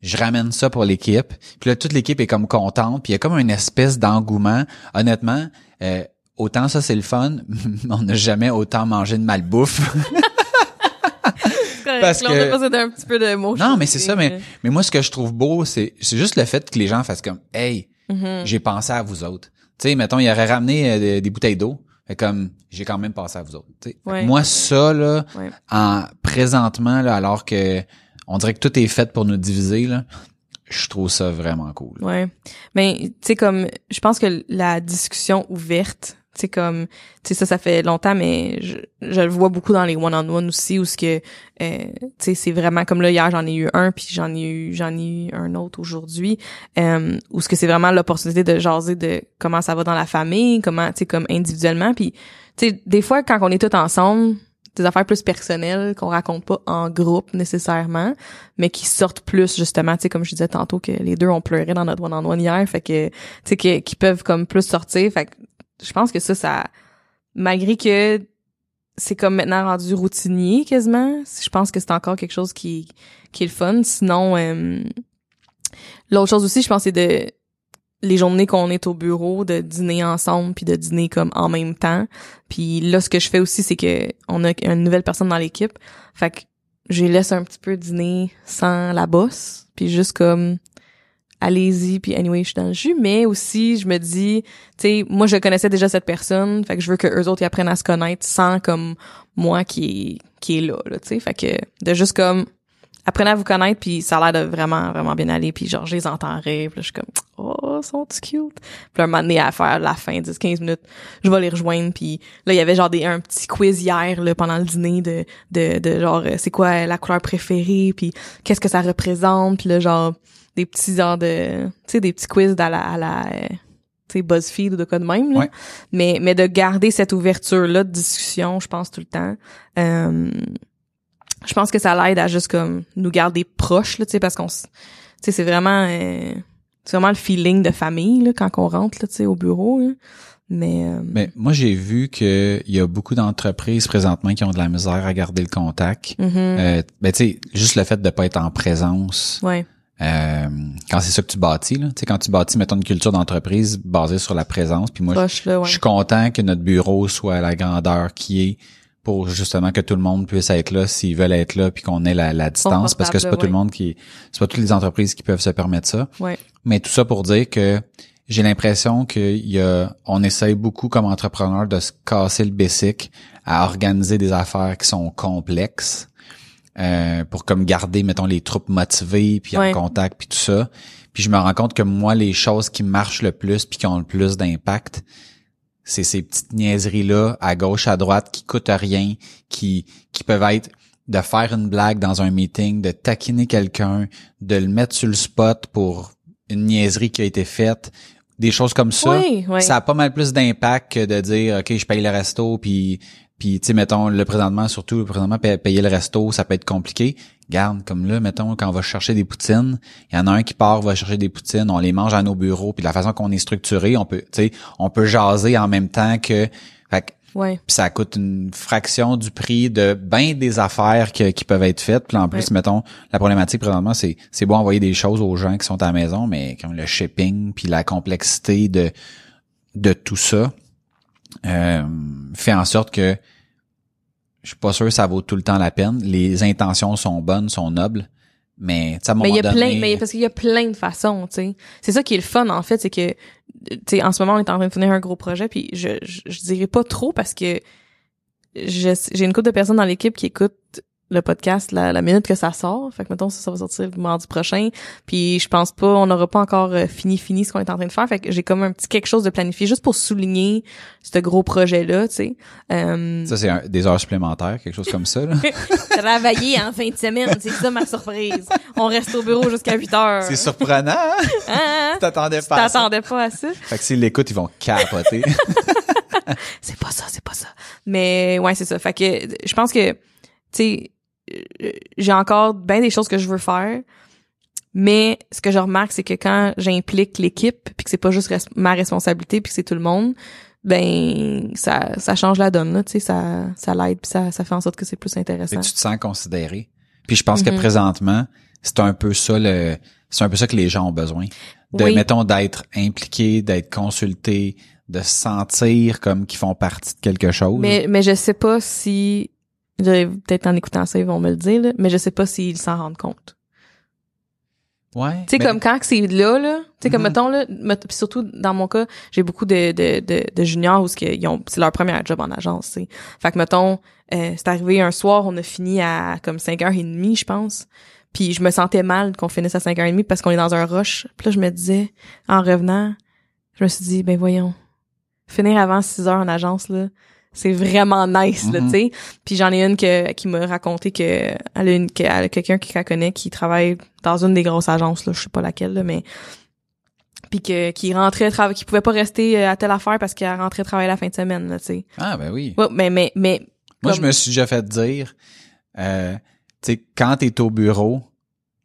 Je ramène ça pour l'équipe. Puis là toute l'équipe est comme contente, puis il y a comme une espèce d'engouement. Honnêtement, euh, autant ça c'est le fun, on n'a jamais autant mangé de malbouffe. parce que un petit peu de Non, mais c'est ça mais mais moi ce que je trouve beau c'est c'est juste le fait que les gens fassent comme hey, Mm-hmm. j'ai pensé à vous autres. Tu sais, mettons, il aurait ramené euh, des, bouteilles d'eau. comme j'ai quand même pensé à vous autres. Moi, ça, là, en présentement, là, alors que on dirait que tout est fait pour nous diviser, là, je trouve ça vraiment cool. Ouais. Mais tu sais comme je pense que la discussion ouverte c'est comme tu sais ça ça fait longtemps mais je, je le vois beaucoup dans les one on one aussi où ce que euh, tu sais c'est vraiment comme là hier j'en ai eu un puis j'en ai eu j'en ai eu un autre aujourd'hui euh, où ce que c'est vraiment l'opportunité de jaser de comment ça va dans la famille comment tu sais comme individuellement puis tu sais des fois quand on est tous ensemble des affaires plus personnelles qu'on raconte pas en groupe nécessairement, mais qui sortent plus justement, tu sais comme je disais tantôt que les deux ont pleuré dans notre one on one hier, fait que tu sais qui peuvent comme plus sortir, fait que je pense que ça, ça, malgré que c'est comme maintenant rendu routinier quasiment, je pense que c'est encore quelque chose qui, qui est le fun. Sinon, euh, l'autre chose aussi, je pense, c'est de les journées qu'on est au bureau, de dîner ensemble, puis de dîner comme en même temps. Puis là, ce que je fais aussi, c'est que on a une nouvelle personne dans l'équipe. Fait que je laisse un petit peu dîner sans la bosse, puis juste comme allez-y puis anyway je suis dans le jus. Mais aussi je me dis tu sais moi je connaissais déjà cette personne fait que je veux que eux autres ils apprennent à se connaître sans comme moi qui qui est là là tu sais. Fait que de juste comme apprenez à vous connaître puis ça a l'air de vraiment vraiment bien aller puis genre je les entendrai puis là, je suis comme oh sont cute. Puis un moment donné à faire la fin 10 15 minutes je vais les rejoindre puis là il y avait genre des un petit quiz hier là pendant le dîner de de de genre c'est quoi la couleur préférée puis qu'est-ce que ça représente puis là genre des petits genre de tu sais des petits quiz à la à la euh, tu sais BuzzFeed ou de quoi de même là. mais mais de garder cette ouverture là de discussion je pense tout le temps euh, je pense que ça l'aide à juste comme nous garder proches là tu sais parce qu'on tu sais c'est vraiment euh, c'est vraiment le feeling de famille là quand on rentre là tu sais au bureau mais euh, mais moi j'ai vu que il y a beaucoup d'entreprises présentement qui ont de la misère à garder le contact. Mm-hmm. ben tu sais juste le fait de pas être en présence. Ouais euh, quand c'est ça que tu bâtis, là, tu sais, quand tu bâtis, mettons, une culture d'entreprise basée sur la présence, puis moi, je, suis content que notre bureau soit à la grandeur qui est pour justement que tout le monde puisse être là s'ils veulent être là, puis qu'on ait la, distance, parce que c'est pas tout le monde qui, c'est pas toutes les entreprises qui peuvent se permettre ça. Mais tout ça pour dire que j'ai l'impression qu'il y a, on essaye beaucoup comme entrepreneur de se casser le basic à organiser des affaires qui sont complexes euh, pour comme garder mettons les troupes motivées puis en contact puis tout ça. Puis je me rends compte que moi les choses qui marchent le plus puis qui ont le plus d'impact, c'est ces petites niaiseries là à gauche à droite qui coûtent rien, qui qui peuvent être de faire une blague dans un meeting, de taquiner quelqu'un, de le mettre sur le spot pour une niaiserie qui a été faite, des choses comme ça, Oui, oui. ça a pas mal plus d'impact que de dire ok je paye le resto puis puis tu sais mettons le présentement surtout le présentement payer, payer le resto ça peut être compliqué. Garde comme là mettons quand on va chercher des poutines, il y en a un qui part va chercher des poutines, on les mange à nos bureaux puis de la façon qu'on est structuré, on peut tu sais on peut jaser en même temps que fait que Ouais. puis ça coûte une fraction du prix de bien des affaires que- qui peuvent être faites. Puis en plus, Ouais. mettons, la problématique présentement, c'est c'est beau envoyer des choses aux gens qui sont à la maison, mais comme le shipping puis la complexité de de tout ça euh, fait en sorte que je suis pas sûr que ça vaut tout le temps la peine. Les intentions sont bonnes, sont nobles, mais un Mais il y a moment donné- plein, mais parce qu'il y a plein de façons, tu sais. C'est ça qui est le fun en fait, c'est que tu sais en ce moment on est en train de finir un gros projet puis je je, je dirais pas trop parce que j'ai une couple de personnes dans l'équipe qui écoutent le podcast la, la minute que ça sort. Fait que mettons ça, ça va sortir mardi prochain. Puis je pense pas, on n'aura pas encore euh, fini fini ce qu'on est en train de faire. Fait que j'ai comme un petit quelque chose de planifié juste pour souligner ce gros projet là, tu sais. Euh, ça c'est des heures supplémentaires, quelque chose comme ça. Là. travailler en fin de semaine, c'est ça ma surprise. On reste au bureau jusqu'à 8 heures. c'est surprenant. Hein? Hein? Tu t'attendais Tu pas à ça. t'attendais pas à ça? Fait que s'ils l'écoutent, ils vont capoter. C'est pas ça, c'est pas ça. Mais ouais, c'est ça. Fait que je pense que, tu sais, j'ai encore bien des choses que je veux faire. Mais ce que je remarque, c'est que quand j'implique l'équipe, puis que c'est pas juste res- ma responsabilité, puis que c'est tout le monde, ben ça ça change la donne là, tu sais, ça ça l'aide, puis ça ça fait en sorte que c'est plus Et intéressant. tu te sens considéré. Puis je pense que Mhm. présentement, c'est un peu ça le c'est un peu ça que les gens ont besoin. De Oui. mettons d'être impliqués, d'être consultés, de se sentir comme qu'ils font partie de quelque chose. Mais mais je sais pas si peut-être en écoutant ça ils vont me le dire là, mais je sais pas s'ils s'en rendent compte. ouais. Tu sais, mais- comme quand que c'est là, là, tu sais, comme Mhm. mettons, là, met- puis surtout dans mon cas, j'ai beaucoup de, de, de, de juniors où ils ont, c'est leur premier job en agence, tu sais. Fait que mettons, euh, c'est arrivé un soir, on a fini à comme 5h30, je pense. Puis je me sentais mal qu'on finisse à 5h30 parce qu'on est dans un rush. Puis là, je me disais, en revenant, je me suis dit, ben voyons, finir avant 6 heures en agence, là, c'est vraiment nice, là, Mhm. tu sais. Puis j'en ai une que, qui m'a raconté que elle a, une, qu'elle a quelqu'un qui la connaît qui travaille dans une des grosses agences, là, je sais pas laquelle, là, mais puis que qui rentrait qui pouvait pas rester euh, à telle affaire parce qu'elle rentrait travailler la fin de semaine là tu sais Ah ben oui. ouais, mais mais mais Moi, comme- je me suis déjà fait dire, euh, tu sais, quand t'es au bureau,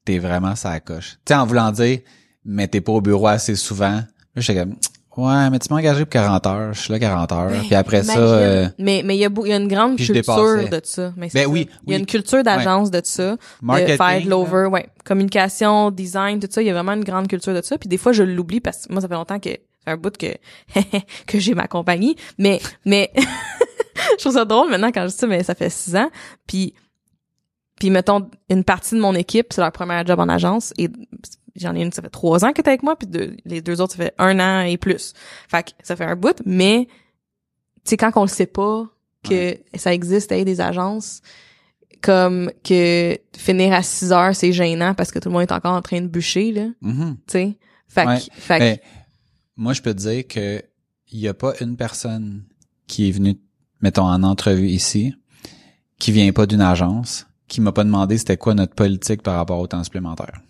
t'es vraiment ça coche. Tu sais, en voulant dire, mais t'es pas au bureau assez souvent. Là, j'étais comme, ouais, mais tu m'as engagé pour 40 heures, je suis là 40 heures. Ben, Puis après ça, euh, mais mais il y a y a une grande culture de ça. Mais Ben ça. oui, il y a oui. une culture d'agence de ça marketing. de faire de l'over ouais. Communication design tout ça. Il y a vraiment une grande culture de ça. Puis des fois je l'oublie parce que moi ça fait longtemps que ça fait un bout que que j'ai ma compagnie. Mais mais je trouve ça drôle maintenant quand je dis ça mais ça fait six ans. Puis puis mettons une partie de mon équipe c'est leur premier job en agence. Et j'en ai une ça fait trois ans que t'es avec moi puis deux- les deux autres ça fait un an et plus fait que ça fait un bout mais tu sais quand on le sait pas que ça existe hey, des agences comme que finir à 6 heures c'est gênant parce que tout le monde est encore en train de bûcher là Mhm. tu sais? Fait que Ouais. fait que- Mais moi, je peux te dire que il y a pas une personne qui est venue, mettons, en entrevue ici, qui vient pas d'une agence, qui m'a pas demandé c'était quoi notre politique par rapport au temps supplémentaire.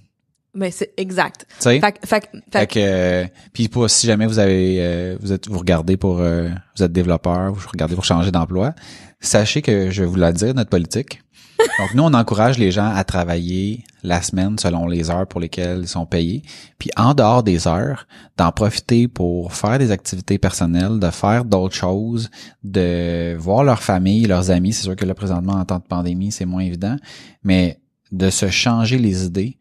Mais c'est exact Tu sais? fait que- fait que- fait euh, puis pour si jamais vous avez euh, vous êtes vous regardez pour euh, vous êtes développeur, vous regardez pour changer d'emploi, sachez que je vais vous la dire notre politique. Donc nous on encourage les gens à travailler la semaine selon les heures pour lesquelles ils sont payés, puis en dehors des heures, d'en profiter pour faire des activités personnelles, de faire d'autres choses, de voir leur famille, leurs amis, c'est sûr que là présentement en temps de pandémie, c'est moins évident, mais de se changer les idées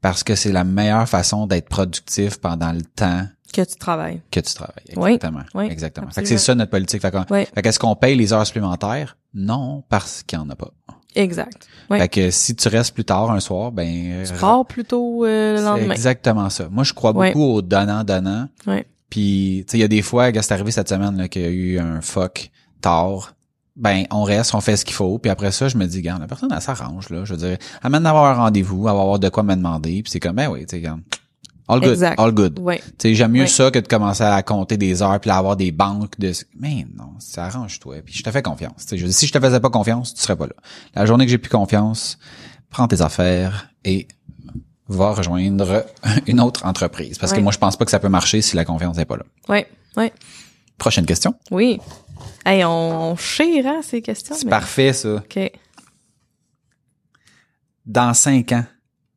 parce que c'est la meilleure façon d'être productif pendant le temps que tu travailles que tu travailles. Exactement. oui, Exactement. Fait que c'est ça notre politique. Fait, qu'on- Oui. fait qu'est-ce qu'on paye les heures supplémentaires? Non, parce qu'il n'y en a pas. exact Fait que si tu restes plus tard un soir, ben, tu pars plutôt euh, le lendemain exactement ça. Moi, je crois beaucoup au donnant-donnant. Puis, tu sais, il y a des fois, quand c'est arrivé cette semaine, là, qu'il y a eu un fuck tard, ben, on reste, on fait ce qu'il faut. Puis après ça, je me dis, regarde, la personne, elle s'arrange, là. Je veux dire, amène d'avoir un rendez-vous, elle va avoir de quoi me demander. Puis c'est comme, ben oui, tu sais, regarde. All good, Exact. all good. sais, j'aime mieux ça que de commencer à compter des heures puis là, avoir des banques de mais non, ça arrange-toi puis je te fais confiance. Tu sais, je si je te faisais pas confiance, tu serais pas là. La journée que j'ai plus confiance, prends tes affaires et va rejoindre une autre entreprise. Parce que moi, je pense pas que ça peut marcher si la confiance n'est pas là. Ouais, ouais, Prochaine question. oui. Hey, on, on chire, hein, ces questions. C'est mais- parfait, ça. OK. Dans cinq ans,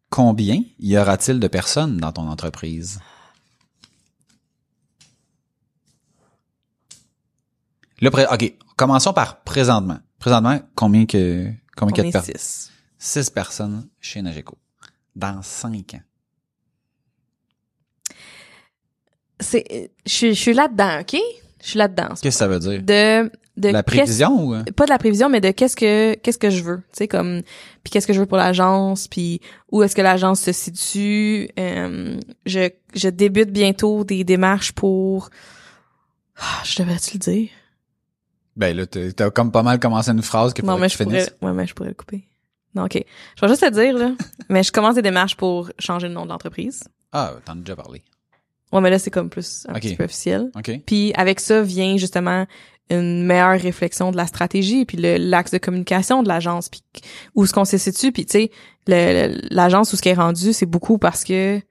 combien y aura-t-il de personnes dans ton entreprise? Là, OK, commençons par présentement. Présentement, combien que combien, qu'il y a de personnes? six. Six personnes chez Nageco. Dans cinq ans. C'est, je, suis- je suis là-dedans, OK? Je suis là-dedans. Qu'est-ce que ça veut dire? De, de La prévision ou? euh? pas de la prévision mais de qu'est-ce que qu'est-ce que je veux tu sais comme puis qu'est-ce que je veux pour l'agence puis où est-ce que l'agence se situe Euh, je je débute bientôt des démarches pour Ah, je devrais-tu le dire Ben là, t'as comme pas mal commencé une phrase que non mais je pourrais ouais mais je pourrais le couper non ok je vais juste le dire là mais je commence des démarches pour changer le nom de l'entreprise Ah, t'en as déjà parlé. Ouais mais là c'est comme plus un petit peu officiel. OK. Puis avec ça vient justement une meilleure réflexion de la stratégie puis l'axe de communication de l'agence puis où ce qu'on se situe puis tu sais l'agence où ce qui est rendu c'est beaucoup parce que tu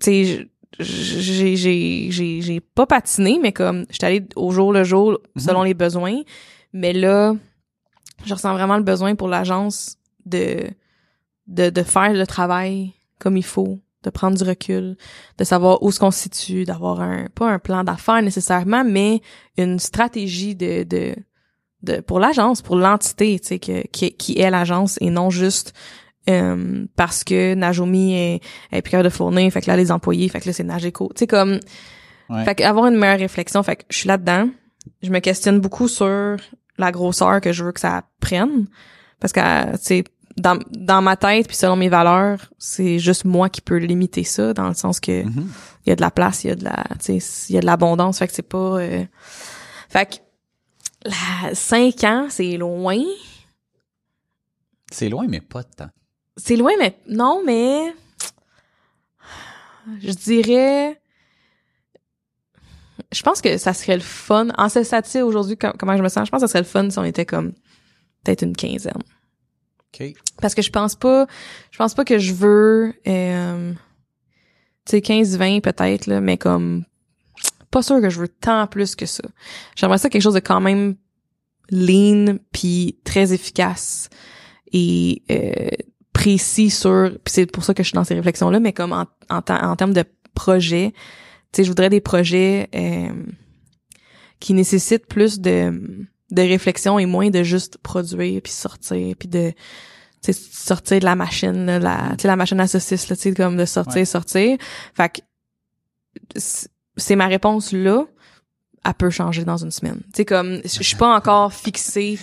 sais j'ai j'ai j'ai j'ai pas patiné mais comme j'étais allée au jour le jour selon les besoins. Mais là je ressens vraiment le besoin pour l'agence de de de faire le travail comme il faut de prendre du recul de savoir où se situe, d'avoir un pas un plan d'affaires nécessairement, mais une stratégie de de, de pour l'agence, pour l'entité, tu sais que qui, qui est l'agence et non juste euh, parce que Najomi est, est plus capable de fournir, fait que là les employés, fait que là c'est Nageco, tu sais comme Ouais. fait avoir une meilleure réflexion, fait que je suis là-dedans. Je me questionne beaucoup sur la grosseur que je veux que ça prenne parce que tu sais dans, dans ma tête puis selon mes valeurs, c'est juste moi qui peux limiter ça dans le sens que Mhm. il y a de la place, il y a de la tu sais il y a de l'abondance, fait que c'est pas euh, fait que la 5 ans, c'est loin. C'est loin, mais pas de temps. C'est loin mais non mais je dirais je pense que ça serait le fun en ce aujourd'hui com- comment je me sens, je pense que ça serait le fun si on était comme peut-être une quinzaine. OK. parce que je pense pas je pense pas que je veux euh, tu sais 15 20 peut-être là mais comme pas sûr que je veux tant plus que ça j'aimerais ça quelque chose de quand même lean puis très efficace et euh, précis sur puis c'est pour ça que je suis dans ces réflexions là mais comme en en, en termes de projet tu sais je voudrais des projets euh, qui nécessitent plus de de réflexion et moins de juste produire puis sortir puis de sortir de la machine là, la tu sais la machine à saucisse là tu sais comme de sortir Ouais. sortir. Fait que c'est ma réponse là elle peut changer dans une semaine. Tu sais comme je suis pas encore fixée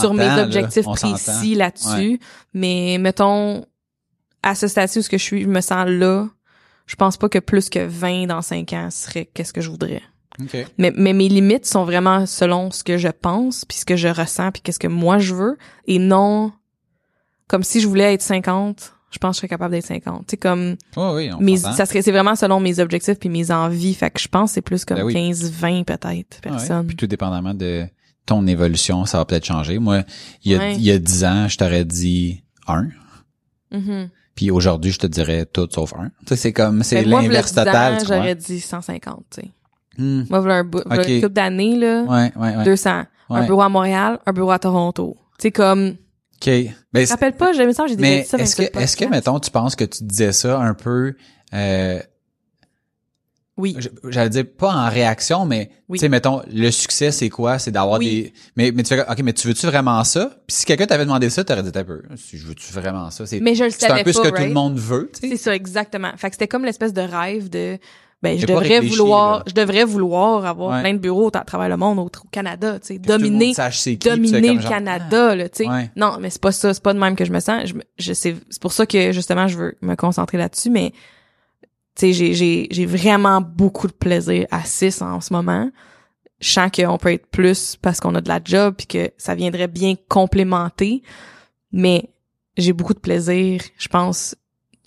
sur mes objectifs précis là-dessus. Mais mettons à ce statut où ce que je suis je me sens là je pense pas que plus que 20 dans 5 ans serait qu'est-ce que je voudrais OK. mais, mais mes limites sont vraiment selon ce que je pense, puis ce que je ressens, puis qu'est-ce que moi je veux, et non comme si je voulais être 50, je pense que je serais capable d'être 50. Tu sais comme Oui, oui, on mes, ça serait c'est vraiment selon mes objectifs puis mes envies, fait que je pense que c'est plus comme Ben oui. 15 20 peut-être personnes. Puis tout dépendamment de ton évolution, ça va peut-être changer. Moi, il y a, il y a 10 ans, je t'aurais dit un. Mhm. Puis aujourd'hui, je te dirais tout sauf un. Tu sais, c'est comme, c'est moi, l'inverse v'là 10 total. J'aurais dit 150, tu sais. Hmm. Moi, voilà un, bout- v'là Ok. une couple d'années là, Ouais, ouais, ouais. 200. Un bureau à Montréal, un bureau à Toronto. Tu sais comme OK. Ben, je me c'est- rappelle pas, j'ai semble j'ai déjà mais dit ça dans est-ce que, est-ce que, mettons, tu penses que tu disais ça un peu, euh, Oui. j'allais dire pas en réaction, mais Oui. tu sais, mettons, le succès, c'est quoi? C'est d'avoir Oui. des. Mais, mais tu fais, OK, mais tu veux-tu vraiment ça? Puis si quelqu'un t'avait demandé ça, t'aurais dit un peu. Si je veux-tu vraiment ça? C'est, Mais je le c'est savais un peu ce pas, que tout right? le monde veut, tu C'est ça, exactement. Fait que c'était comme l'espèce de rêve de, ben, je devrais réfléchi, vouloir, là. je devrais vouloir avoir Ouais. plein de bureaux à travers le monde, au, au Canada, tu sais, dominer, qui, dominer le genre, Canada, là, tu sais. Ouais. Non, mais c'est pas ça, c'est pas de même que je me sens. Je, je c'est pour ça que, justement, je veux me concentrer là-dessus, mais, tu sais, j'ai, j'ai, j'ai vraiment beaucoup de plaisir à 6 en ce moment. Je sens qu'on peut être plus parce qu'on a de la job puis que ça viendrait bien complémenter. Mais j'ai beaucoup de plaisir, je pense,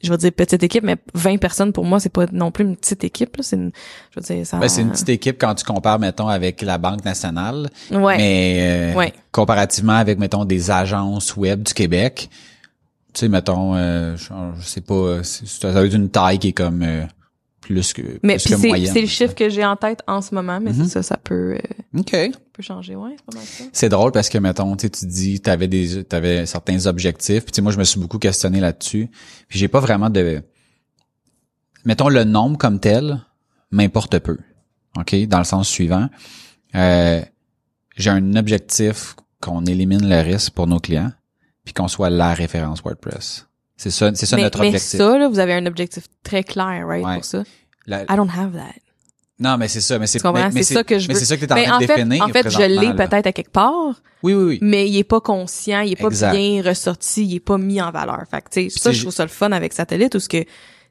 je vais dire petite équipe, mais 20 personnes pour moi, c'est pas non plus une petite équipe, là. C'est une, je veux dire, ça. Ben, c'est une petite équipe quand tu compares, mettons, avec la Banque nationale. Ouais. Mais euh, Ouais. comparativement avec, mettons, des agences web du Québec, Tu sais, mettons, euh, je, je sais pas, ça va être une taille qui est comme euh, plus que Mais plus puis que c'est c'est le chiffre que j'ai en tête en ce moment, mais Mhm. c'est ça, ça peut, euh, OK. peut changer. Ouais, c'est pas mal ça. C'est drôle parce que mettons, tu sais, tu dis t'avais des t'avais certains objectifs, puis tu sais moi je me suis beaucoup questionné là-dessus, puis j'ai pas vraiment de mettons le nombre comme tel m'importe peu. OK, dans le sens suivant, euh, j'ai un objectif qu'on élimine le risque pour nos clients, puis qu'on soit la référence WordPress. C'est ça, c'est ça mais, notre mais objectif. ça, là, vous avez un objectif très clair, right, Ouais. pour ça. La- I don't have that. non, mais c'est ça, mais c'est mais- mais C'est ça que je Mais veux. c'est ça que tu es en Mais train de fait, définir. en fait, je l'ai peut-être à quelque part, Oui, oui, oui. mais il est pas conscient, il est pas Exact. bien ressorti, il est pas mis en valeur. Fait que, tu sais, ça, je trouve ça le fun avec Satellite, où ce que, tu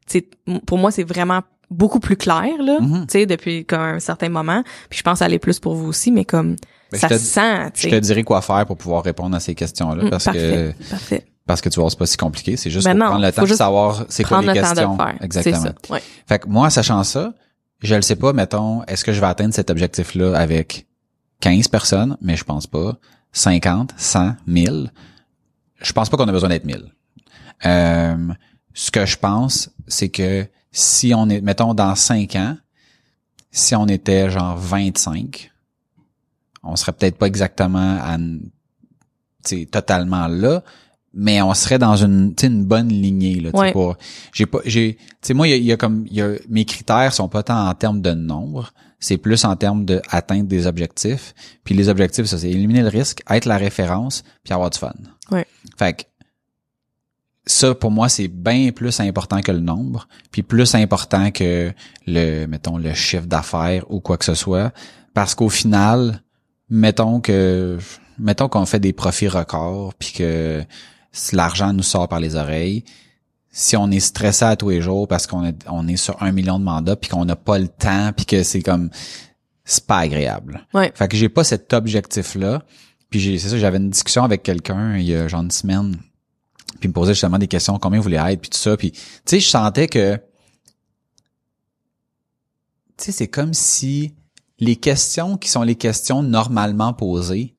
sais, pour moi, c'est vraiment beaucoup plus clair, là, Mhm. tu sais, depuis comme un certain moment. Puis je pense aller plus pour vous aussi, mais comme, Ben, ça se sent, tu Je te sais. dirai quoi faire pour pouvoir répondre à ces questions-là Mm, parce parfait, que parfait. Parce que tu vois c'est pas si compliqué, c'est juste Ben pour non, prendre le temps de savoir c'est quoi les questions. le faire. Exactement. C'est ça. Ouais. Fait que moi sachant ça, je le sais pas mettons, est-ce que je vais atteindre cet objectif là avec 15 personnes, mais je pense pas 50, 100, 1000. Je pense pas qu'on a besoin d'être 1000. Euh, ce que je pense, c'est que si on est mettons dans 5 ans, si on était genre 25, on serait peut-être pas exactement à totalement là, mais on serait dans une tu sais, une bonne lignée là, Ouais. pour j'ai pas j'ai tu sais moi il y a, il y a comme il y a mes critères sont pas tant en termes de nombre, c'est plus en termes de atteindre des objectifs. Puis les objectifs ça c'est éliminer le risque, être la référence, puis avoir du fun. Ouais. Fait que ça pour moi c'est bien plus important que le nombre, puis plus important que le mettons le chiffre d'affaires ou quoi que ce soit parce qu'au final mettons que mettons qu'on fait des profits records puis que si l'argent nous sort par les oreilles si on est stressé à tous les jours parce qu'on est on est sur un million de mandats puis qu'on n'a pas le temps puis que c'est comme c'est pas agréable Ouais. fait que j'ai pas cet objectif là puis j'ai c'est ça j'avais une discussion avec quelqu'un il y a genre une semaine puis il me posait justement des questions combien vous voulez être puis tout ça puis tu sais je sentais que tu sais c'est comme si les questions qui sont les questions normalement posées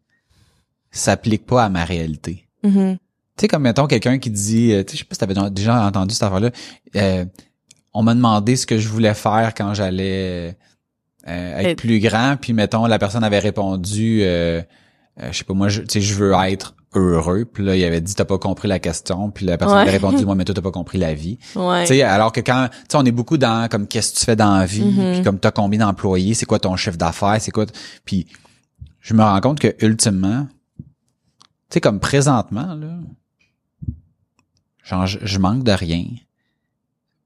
s'appliquent pas à ma réalité Mhm. Tu sais, comme mettons quelqu'un qui dit, euh, tu sais, je sais pas si t'avais déjà entendu cette affaire-là, euh, on m'a demandé ce que je voulais faire quand j'allais euh, être Être- plus grand, puis mettons la personne avait répondu, euh, euh, je sais pas moi, je- tu sais, je veux être heureux, puis là il avait dit t'as pas compris la question, puis la personne Ouais. avait répondu moi mais toi t'as pas compris la vie. Ouais. Tu sais, alors que quand, tu sais, on est beaucoup dans comme qu'est-ce que tu fais dans la vie, Mhm. puis comme t'as combien d'employés, c'est quoi ton chiffre d'affaires, c'est quoi, puis je me rends compte que ultimement, tu sais, comme présentement là, genre je, je manque de rien.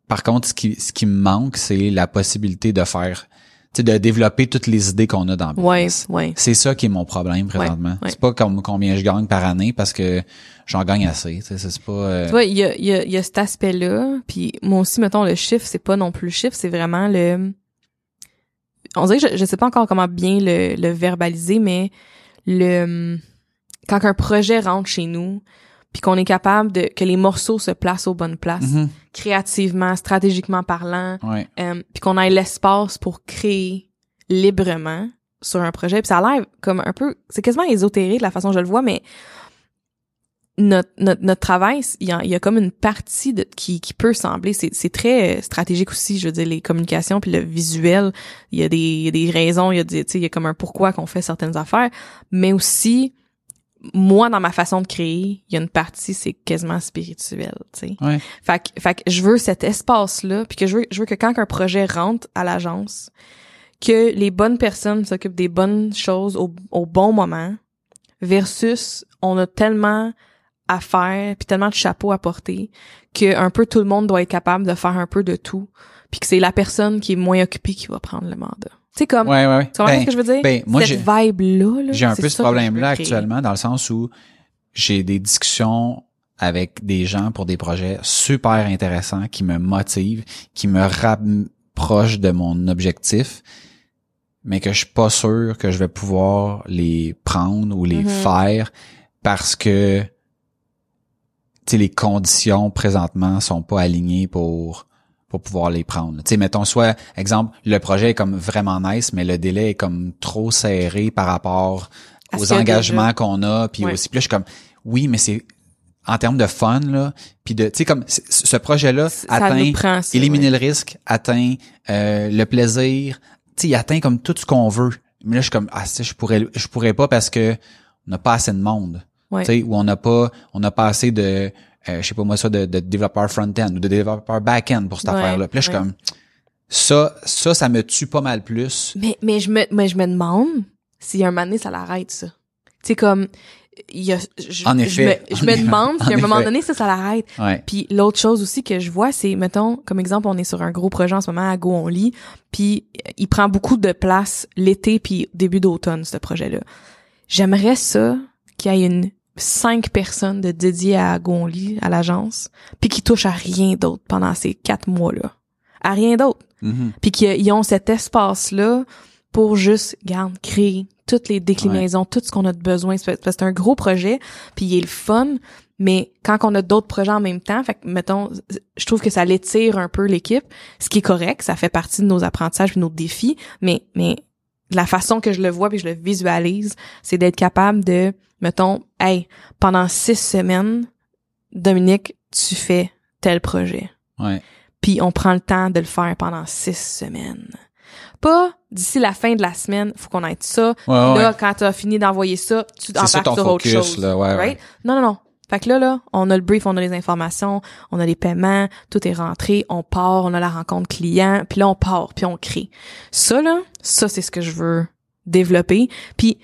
Par contre, ce qui ce qui me manque, c'est la possibilité de faire, tu sais, de développer toutes les idées qu'on a dans le Ouais, business. ouais. C'est ça qui est mon problème présentement. ouais. C'est pas comme combien je gagne par année parce que j'en gagne assez. Tu sais, c'est pas. euh, Tu vois, il y a, y, a, y a cet aspect-là. Puis moi aussi, mettons, le chiffre, c'est pas non plus le chiffre, c'est vraiment le... On dirait que je, je sais pas encore comment bien le, le verbaliser, mais le quand un projet rentre chez nous, puis qu'on est capable de que les morceaux se placent aux bonnes places, mhm, créativement, stratégiquement parlant, ouais. euh, puis qu'on ait l'espace pour créer librement sur un projet. Puis ça a l'air comme un peu, c'est quasiment ésotérique la façon dont je le vois, mais notre, notre, notre travail, il y, a, il y a comme une partie de, qui, qui peut sembler, c'est, c'est très euh, stratégique aussi, je veux dire, les communications puis le visuel, il y a des, il y a des raisons, il y a des, tu sais, il y a comme un pourquoi qu'on fait certaines affaires, mais aussi, moi, dans ma façon de créer, il y a une partie, c'est quasiment spirituel, tu sais. Ouais. Fait que, fait que je veux cet espace-là, puis que je veux, je veux que quand un projet rentre à l'agence, que les bonnes personnes s'occupent des bonnes choses au, au bon moment, versus on a tellement à faire, puis tellement de chapeaux à porter, que un peu tout le monde doit être capable de faire un peu de tout, puis que c'est la personne qui est moins occupée qui va prendre le mandat. Sais comme, Ouais, ouais, ouais. tu comprends Ben, ce que je veux dire? ben, moi, Cette j'ai- vibe-là, là, J'ai un c'est peu ce problème-là actuellement dans le sens où j'ai des discussions avec des gens pour des projets super intéressants qui me motivent, qui me rapprochent de mon objectif, mais que je suis pas sûr que je vais pouvoir les prendre ou les Mhm. faire parce que tu sais, les conditions présentement sont pas alignées pour pour pouvoir les prendre. Tu sais, mettons soit exemple le projet est comme vraiment nice, mais le délai est comme trop serré par rapport À aux engagements qu'on a, puis Ouais. aussi. Puis là, je suis comme oui, mais c'est en termes de fun là, puis de tu sais comme ce projet-là atteint nous prend ça, éliminer ouais. le risque, atteint euh, le plaisir, tu sais il atteint comme tout ce qu'on veut. Mais là je suis comme ah je pourrais je pourrais pas parce que on n'a pas assez de monde. Ouais. Tu sais ou on n'a pas on n'a pas assez de euh, je sais pas moi ça de, de développeurs front-end ou de développeurs back-end pour cette Ouais, affaire-là. Puis là je suis comme ça ça ça me tue pas mal plus. Mais, mais je me, mais je me demande si un moment donné, ça l'arrête, ça. Tu sais, comme, il y a, je, En je effet. me, je me effet. demande si à un moment donné, ça, ça l'arrête. Ouais. Puis l'autre chose aussi que je vois, c'est, mettons, comme exemple, on est sur un gros projet en ce moment à Go On Lit, puis il prend beaucoup de place l'été puis début d'automne, ce projet-là. J'aimerais ça qu'il y ait une cinq personnes de dédiées à Go On Lit, à l'agence, puis qui touchent à rien d'autre pendant ces quatre mois-là. À rien d'autre Mhm. puis qu'ils ont cet espace-là pour juste, garde, créer toutes les déclinaisons, tout ce qu'on a de besoin. C'est parce que c'est un gros projet, puis il est le fun, mais quand on a d'autres projets en même temps, fait que, mettons, je trouve que ça l'étire un peu l'équipe, ce qui est correct, ça fait partie de nos apprentissages de nos défis, mais, mais la façon que je le vois puis je le visualise, c'est d'être capable de, mettons, hey, pendant six semaines, Dominique, tu fais tel projet Ouais. puis on prend le temps de le faire pendant six semaines. Pas d'ici la fin de la semaine, faut qu'on ait ça. Ouais, là, quand t'as fini d'envoyer ça, tu embarques ton sur autre focus, chose. là, right? Non, non, non. Fait que là, là, on a le brief, on a les informations, on a les paiements, tout est rentré, on part, on a la rencontre client, puis là, on part, puis on crée. Ça, là, ça, c'est ce que je veux développer. Puis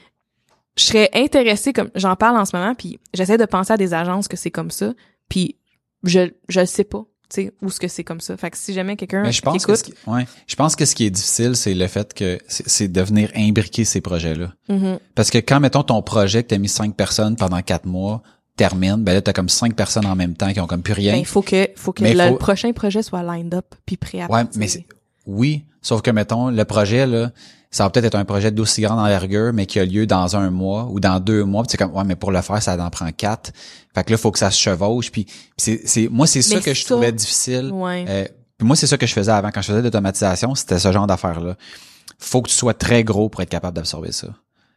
je serais intéressée, comme j'en parle en ce moment, puis j'essaie de penser à des agences que c'est comme ça, puis je je le sais pas, tu sais, où ce que c'est comme ça. Fait que si jamais quelqu'un Mais je pense écoute, que qui, ouais, je pense que ce qui est difficile, c'est le fait que c'est de venir imbriquer ces projets-là. Mhm. Parce que quand mettons ton projet que t'as mis cinq personnes pendant quatre mois termine, ben là t'as comme cinq personnes en même temps qui ont comme plus rien. Ben, il faut que, faut que Mais le faut- prochain projet soit lined up puis prêt à ouais, partir. mais oui, sauf que mettons le projet là, ça va peut-être être un projet d'aussi grande envergure, mais qui a lieu dans un mois ou dans deux mois. C'est comme ouais, mais pour le faire, ça en prend quatre. Fait que là, faut que ça se chevauche. Puis c'est, c'est moi c'est ça que je ça- trouvais difficile. Ouais. Euh, puis moi, c'est ça que je faisais avant. Quand je faisais de l'automatisation, c'était ce genre d'affaires-là. Faut que tu sois très gros pour être capable d'absorber ça.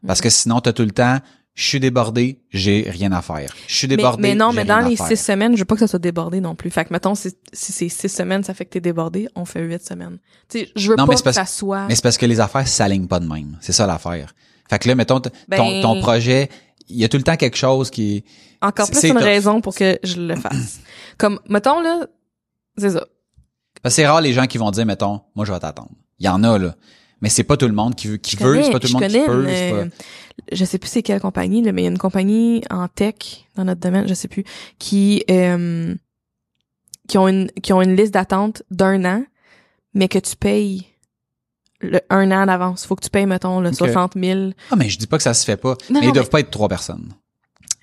Parce Mm. que sinon, tu as tout le temps, je suis débordé, j'ai rien à faire. Je suis mais, débordé, mais non, j'ai mais dans les six semaines, je veux pas que ça soit débordé non plus. Fait que, mettons, si, si c'est six semaines, ça fait que t'es débordé, on fait huit semaines. Tu sais, je veux Non, pas mais que parce- ça soit... Mais c'est parce que les affaires s'alignent pas de même. C'est ça l'affaire. Fait que là, mettons, Ben- ton, ton projet, il y a tout le temps quelque chose qui. Encore plus une raison pour que je le fasse. Comme, mettons, là, c'est ça. Parce que c'est rare les gens qui vont dire, mettons, moi, je vais t'attendre. Il y en a, là. Mais c'est pas tout le monde qui veut, qui Je veut, c'est pas tout le monde qui peut. une, c'est pas- je sais plus c'est quelle compagnie, là, mais il y a une compagnie en tech dans notre domaine, je sais plus, qui euh, qui ont une qui ont une liste d'attente d'un an, mais que tu payes le un an d'avance. Faut que tu payes mettons le Ok. 60 000. Ah, mais je dis pas que ça se fait pas. Non, mais non, ils doivent mais- pas être trois personnes.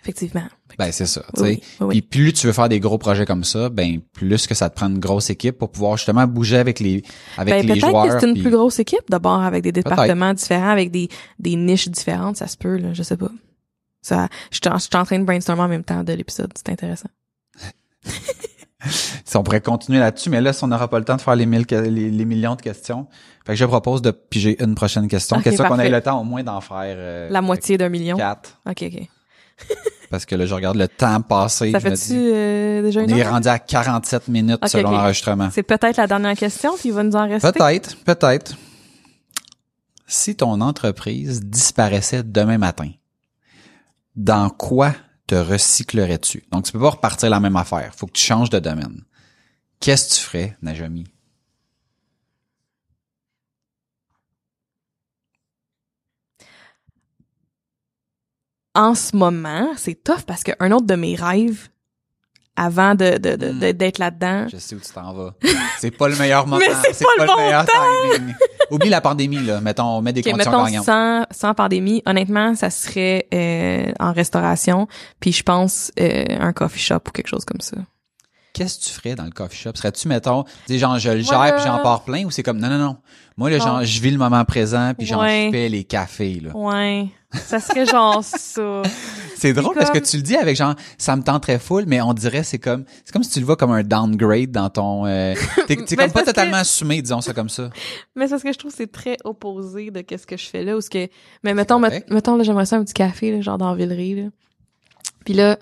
Effectivement. Ben, c'est ça, tu sais. Oui, oui, oui. Puis plus tu veux faire des gros projets comme ça, ben plus que ça te prend une grosse équipe pour pouvoir justement bouger avec les avec Ben, les peut-être joueurs. que c'est une puis- plus grosse équipe d'abord avec des départements différents, avec des, des niches différentes, ça se peut, là, je sais pas. Ça, je suis en train de brainstormer en même temps de l'épisode, c'est intéressant. Si on pourrait continuer là-dessus, mais là, si on n'aura pas le temps de faire les, mille, les, les millions de questions, fait que je propose de piger une prochaine question. Ok, question qu'on ait le temps au moins d'en faire euh, La moitié d'un million? quatre. Ok, ok. Parce que là, je regarde le temps passé. Ça fait-tu euh, déjà on une est heure? rendu à 47 minutes selon l'enregistrement. C'est peut-être la dernière question, puis il va nous en rester. Peut-être, peut-être. Si ton entreprise disparaissait demain matin, dans quoi te recyclerais-tu? Donc, tu peux pas repartir la même affaire. Faut que tu changes de domaine. Qu'est-ce que tu ferais, Najami? En ce moment, c'est tough parce qu'un autre de mes rêves, avant de, de, de- Hmm. de- d'être là-dedans, Je sais où tu t'en vas. C'est pas le meilleur moment. Mais c'est pas le bon meilleur timing. Oublie la pandémie, là. Mettons, on met des conditions mettons gagnantes. sans, sans pandémie, honnêtement, ça serait euh, en restauration, puis je pense euh, un coffee shop ou quelque chose comme ça. Qu'est-ce que tu ferais dans le coffee shop? Serais-tu, mettons, tu sais, genre, je le gère là- puis j'en pars plein ou c'est comme, non, non, non. Moi, là, genre, je vis le moment présent puis j'en Ouais. fais les cafés, là. Ouais, ça serait genre ça. C'est drôle parce que tu le dis avec genre ça me tenterait full mais on dirait c'est comme c'est comme si tu le vois comme un downgrade dans ton euh, t'es t'es Ben, comme pas totalement que- assumé disons ça comme ça. Mais c'est parce que je trouve c'est très opposé de qu'est-ce que je fais là, ou ce que, mais mettons, mettons là, j'aimerais ça un petit café là, genre dans Villeray là. Puis là,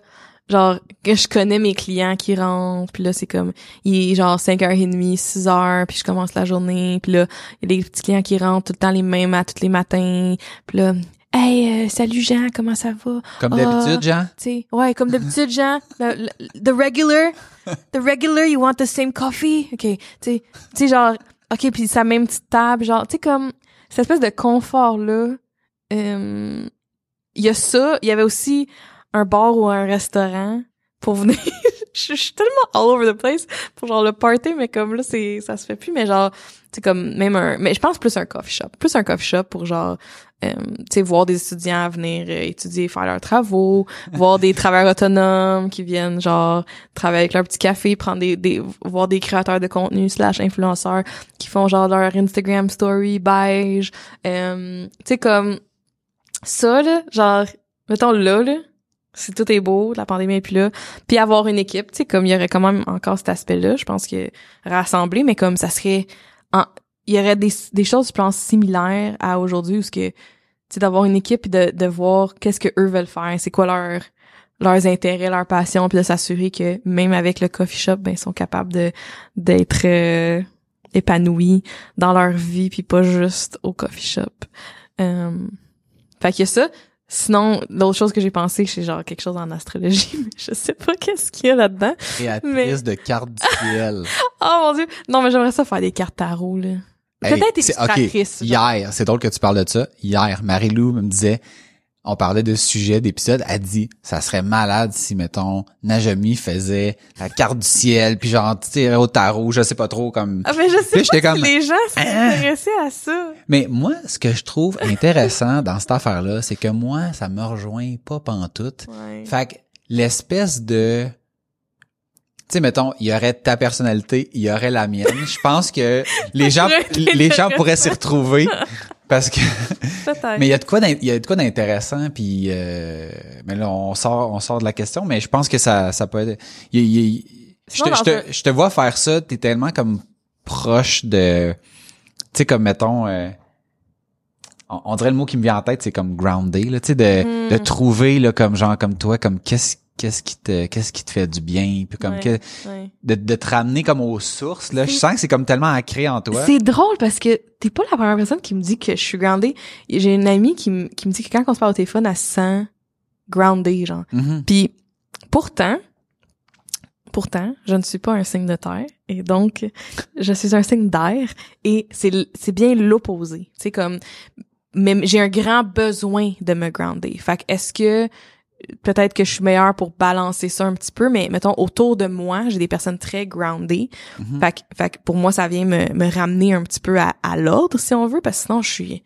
genre que je connais mes clients qui rentrent puis là c'est comme il est genre 5h30 6h puis je commence la journée puis là il y a des petits clients qui rentrent tout le temps les mêmes à tous les matins puis là Hey, euh, salut Jean, comment ça va? Comme Ah, d'habitude, Jean? tu sais, ouais, comme d'habitude, Jean. The regular, the regular, you want the same coffee? OK, tu sais, tu sais, genre, OK, puis sa même petite table, genre, tu sais, comme, cette espèce de confort-là, euh, il y a ça, il y avait aussi un bar ou un restaurant pour venir. je, je suis tellement all over the place pour genre le party, mais comme là, c'est, ça se fait plus, mais genre, c'est comme même un, mais je pense plus un coffee shop, plus un coffee shop pour genre, euh, tu sais, voir des étudiants venir euh, étudier, faire leurs travaux, voir des travailleurs autonomes qui viennent genre travailler avec leur petit café, prendre des, des voir des créateurs de contenu slash influenceurs qui font genre leur Instagram story beige, euh, tu sais comme ça là, genre mettons là là, si tout est beau, la pandémie est plus là, puis avoir une équipe, tu sais comme il y aurait quand même encore cet aspect-là, je pense que rassembler, mais comme ça serait il y aurait des, choses, je pense, similaires à aujourd'hui où ce que, tu sais, d'avoir une équipe et de, voir qu'est-ce que eux veulent faire, c'est quoi leur, leurs intérêts, leurs passions, puis de s'assurer que même avec le coffee shop, ben, ils sont capables de, d'être euh, épanouis dans leur vie puis pas juste au coffee shop. Euh, fait a ça. Sinon, l'autre chose que j'ai pensé, c'est genre quelque chose en astrologie, mais je sais pas qu'est-ce qu'il y a là-dedans. Créatrice Mais- de cartes du ciel. Oh mon dieu! Non, mais j'aimerais ça faire des cartes tarot, là. Hey, Peut-être illustratrice. genre. Hier, c'est drôle que tu parles de ça. Hier, Marie-Lou me disait, on parlait de sujet d'épisode, elle dit, ça serait malade si, mettons, Najami faisait la carte du ciel, puis genre, tirait au tarot, je sais pas trop, comme... Ah, mais je sais Puis pas si comme, les gens sont Hein? intéressés à ça. Mais moi, ce que je trouve intéressant dans cette affaire-là, c'est que moi, ça me rejoint pas pantoute. Ouais. Fait que l'espèce de... Tu sais, mettons, il y aurait ta personnalité, il y aurait la mienne. Je pense que les gens, les gens pourraient s'y retrouver parce que mais il y a de quoi il y a de quoi d'intéressant puis euh, mais là on sort on sort de la question mais je pense que ça ça peut être il- il- je, te, je, te, je te vois faire ça t'es tellement comme proche de tu sais comme mettons euh, on, on dirait le mot qui me vient en tête c'est comme groundé là tu sais de, Mm. de trouver là comme genre comme toi comme qu'est-ce qu'est-ce qui te qu'est-ce qui te fait du bien puis comme Ouais. que- Ouais. de, de te ramener comme aux sources là je sens que c'est comme tellement ancré en toi C'est drôle parce que t'es pas la première personne qui me dit que je suis groundée. J'ai une amie qui, me- qui me dit que quand on se parle au téléphone, elle se sent groundée, genre. Mhm. Puis pourtant, pourtant, je ne suis pas un signe de terre et donc je suis un signe d'air et c'est c'est bien l'opposé. C'est comme mais j'ai un grand besoin de me grounder. Fait que est-ce que peut-être que je suis meilleure pour balancer ça un petit peu, mais mettons autour de moi, j'ai des personnes très groundées. Mhm. Fait, que, fait que pour moi, ça vient me, me ramener un petit peu à, à l'ordre, si on veut, parce que sinon, je suis,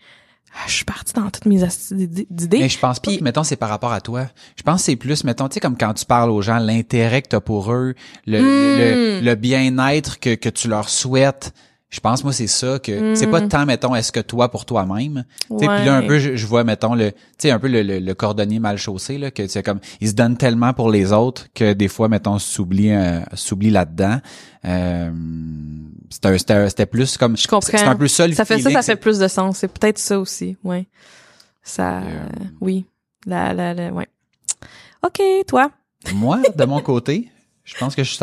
je suis partie dans toutes mes d'idées. Mais je pense pas Puis- que, mettons, c'est par rapport à toi. Je pense que c'est plus, mettons, tu sais, comme quand tu parles aux gens, l'intérêt que t'as pour eux, le, le, Mm. le bien-être que, que tu leur souhaites. Je pense, moi, c'est ça que, c'est pas Mm. tant, mettons, est-ce que toi pour toi-même? Puis là, un peu, je, je vois, mettons, le, tu sais, un peu le, le, le cordonnier mal chaussé, là, que c'est comme, il se donne tellement pour les autres que des fois, mettons, s'oublie, euh, s'oublie là-dedans. Euh, c'était, c'était, c'était plus comme, Je comprends. c'est un peu ça le Ça fait ça, ça fait plus de sens. C'est peut-être ça aussi, ouais. Ça, Euh, oui. La, la, la, ouais. OK, toi. Moi, de mon côté, je pense que je,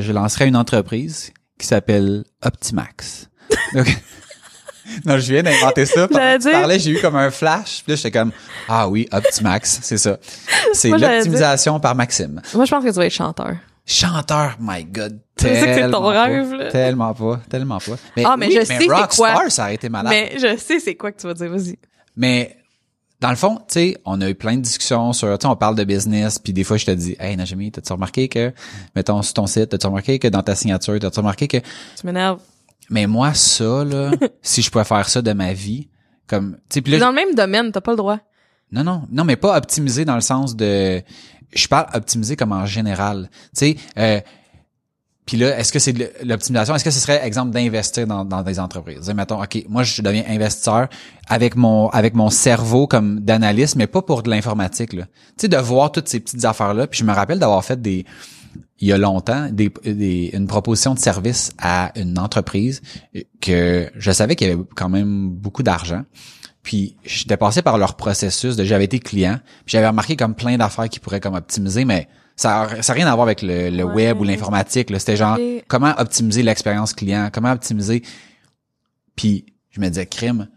je lancerai une entreprise qui s'appelle Optimax. Donc, non, je viens d'inventer ça. Dire- parlais, j'ai eu comme un flash. Puis là, j'étais comme, ah oui, Optimax, c'est ça. C'est l'optimisation par Maxime. Moi, je pense que tu vas être chanteur. Chanteur, my God. C'est ton tellement pas, rêve, là. Tellement pas, tellement pas. Mais, Ah, mais oui, je sais c'est Rockstar, quoi. ça aurait été malade. Mais je sais c'est quoi que tu vas dire, vas-y. Mais dans le fond, tu sais, on a eu plein de discussions sur, tu sais, on parle de business, puis des fois je te dis, hey Najami, t'as-tu remarqué que, mettons sur ton site, t'as-tu remarqué que dans ta signature, t'as-tu remarqué que, Tu m'énerves. mais moi ça là, si je pouvais faire ça de ma vie, comme, tu sais, Dans le même domaine, t'as pas le droit. non non, non mais pas optimiser dans le sens de, je parle optimiser comme en général, tu sais. Euh, puis là, est-ce que c'est l'optimisation? Est-ce que ce serait, exemple, d'investir dans, dans des entreprises? Mettons, OK, moi, je deviens investisseur avec mon avec mon cerveau comme d'analyste, mais pas pour de l'informatique. Tu sais, de voir toutes ces petites affaires-là. Puis je me rappelle d'avoir fait des il y a longtemps des, des- une proposition de service à une entreprise que je savais qu'il y avait quand même beaucoup d'argent. Puis j'étais passé par leur processus de j'avais été client, puis j'avais remarqué comme plein d'affaires qui pourraient comme optimiser, mais Ça a, ça rien à voir avec le, le Ouais. web ou l'informatique. là. C'était genre comment optimiser l'expérience client, comment optimiser? Puis je me disais crime.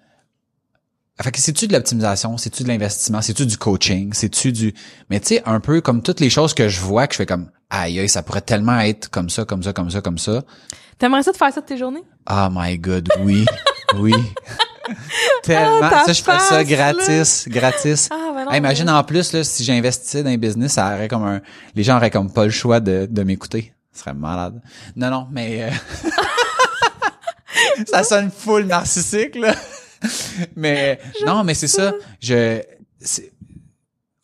Fait que c'est-tu de l'optimisation, c'est-tu de l'investissement, c'est-tu du coaching, c'est-tu du. Mais tu sais, un peu comme toutes les choses que je vois, que je fais comme aïe aïe, ça pourrait tellement être comme ça, comme ça, comme ça, comme ça. T'aimerais ça de faire ça de tes journées? Oh my god, oui, oui. Tellement. Ah, ça, je ferais ça gratis, gratis. Ah, ben non. Hey, imagine en plus là, si j'investissais dans un business, ça aurait comme un, les gens auraient comme pas le choix de, de m'écouter. Ce serait malade. Non, non, mais euh, ça sonne full narcissique là. mais non, mais c'est ça. Je,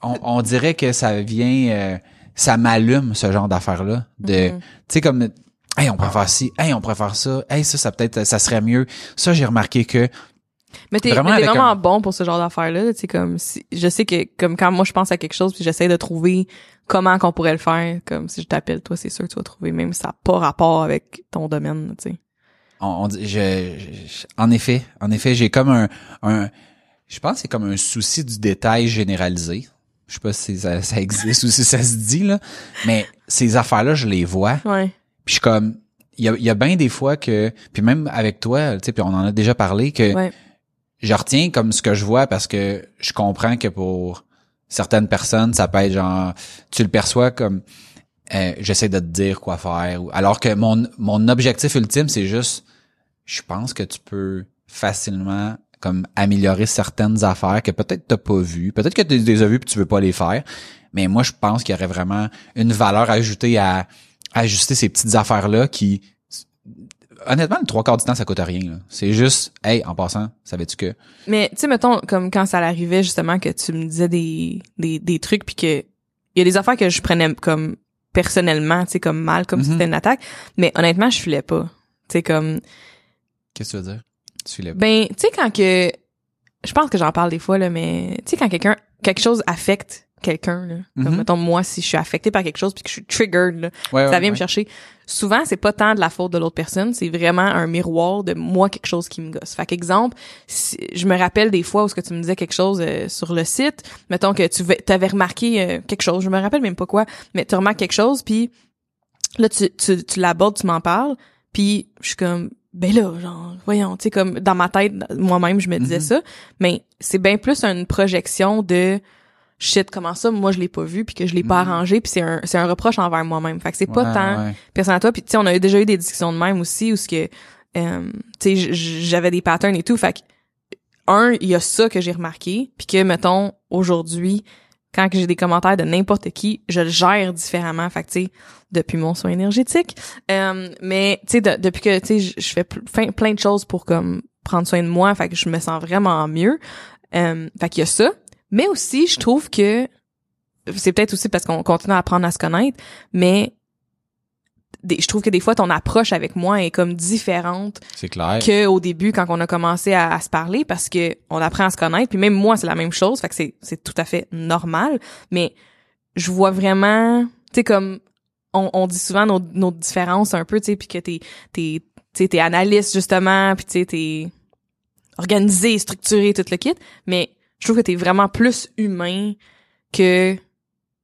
on, on dirait que ça vient, euh, ça m'allume ce genre d'affaires là. De, Mhm. tu sais comme, hey, on pourrait faire ci, hey, on pourrait faire ça, hey, ça, ça peut-être, ça serait mieux. Ça, j'ai remarqué que Mais t'es Vraiment mais t'es avec vraiment un- bon pour ce genre d'affaires-là. Tu sais, comme si, je sais que comme quand moi je pense à quelque chose puis j'essaie de trouver comment qu'on pourrait le faire, comme si je t'appelle toi, c'est sûr que tu vas trouver, même si ça n'a pas rapport avec ton domaine, tu sais. on, on je, je- en effet, en effet, j'ai comme un, un, je pense que c'est comme un souci du détail généralisé. Je sais pas si ça, ça existe ou si ça se dit là, mais ces affaires-là, je les vois. Ouais. Puis je suis comme, il y a, y a bien des fois que, puis même avec toi, tu sais, puis on en a déjà parlé que Ouais. je retiens comme ce que je vois parce que je comprends que pour certaines personnes, ça peut être genre, tu le perçois comme, euh, j'essaie de te dire quoi faire. ou- Alors que mon, mon objectif ultime, c'est juste, je pense que tu peux facilement comme améliorer certaines affaires que peut-être t'as pas vues, peut-être que tu les as vues puis tu veux pas les faire, mais moi je pense qu'il y aurait vraiment une valeur ajoutée à ajuster ces petites affaires là qui honnêtement le trois quarts du temps ça coûte rien là. c'est juste hey en passant savais-tu que? Mais tu sais mettons comme quand ça arrivait justement que tu me disais des des des trucs puis que il y a des affaires que je prenais comme personnellement, tu sais comme mal comme si Mhm. c'était une attaque, mais honnêtement, je filais pas. Tu sais comme qu'est-ce que tu veux dire? Tu filais pas. Ben, tu sais, quand que. Je pense que j'en parle des fois, là, mais tu sais, quand quelqu'un. Quelque chose affecte quelqu'un, là. Comme, Mhm. mettons, moi, si je suis affectée par quelque chose puis que je suis triggered, là, Ouais, ça ouais, vient me chercher. Souvent, c'est pas tant de la faute de l'autre personne, c'est vraiment un miroir de moi, quelque chose qui me gosse. Fait qu'exemple, si, je me rappelle des fois où ce que tu me disais quelque chose euh, sur le site, mettons que tu avais remarqué euh, quelque chose, je me rappelle même pas quoi, mais tu remarques quelque chose, puis là, tu, tu, tu l'abordes, tu m'en parles, puis je suis comme, ben là, genre, voyons, tu sais, comme dans ma tête, moi-même, je me disais Mhm. ça, mais c'est bien plus une projection de shit, comment ça, moi, je l'ai pas vu, puis que je l'ai pas Mhm. arrangé, puis c'est un, c'est un reproche envers moi-même. Fait que c'est pas tant ouais. personnel à toi, puis tu sais, on a déjà eu des discussions de même aussi, où ce que, euh, tu sais, j'avais des patterns et tout, fait que, un, il y a ça que j'ai remarqué, puis que, mettons, aujourd'hui, quand que j'ai des commentaires de n'importe qui, je le gère différemment. Fait que, tu sais, depuis mon soin énergétique. Euh, mais, tu sais, de- depuis que, tu sais, je- fais plein de choses pour, comme, prendre soin de moi. Fait que je me sens vraiment mieux. Euh, fait qu'il y a ça. Mais aussi, je trouve que, c'est peut-être aussi parce qu'on continue à apprendre à se connaître, mais des- je trouve que des fois, ton approche avec moi est comme différente c'est clair. que au début quand on a commencé à, à se parler parce que on apprend à se connaître. Puis même moi c'est la même chose. Fait que c'est c'est tout à fait normal. Mais je vois vraiment tu sais comme on, on dit souvent nos, nos différences un peu tu sais puis que t'es t'es t'es analyste justement puis tu sais t'es organisé structuré tout le kit. Mais je trouve que t'es vraiment plus humain que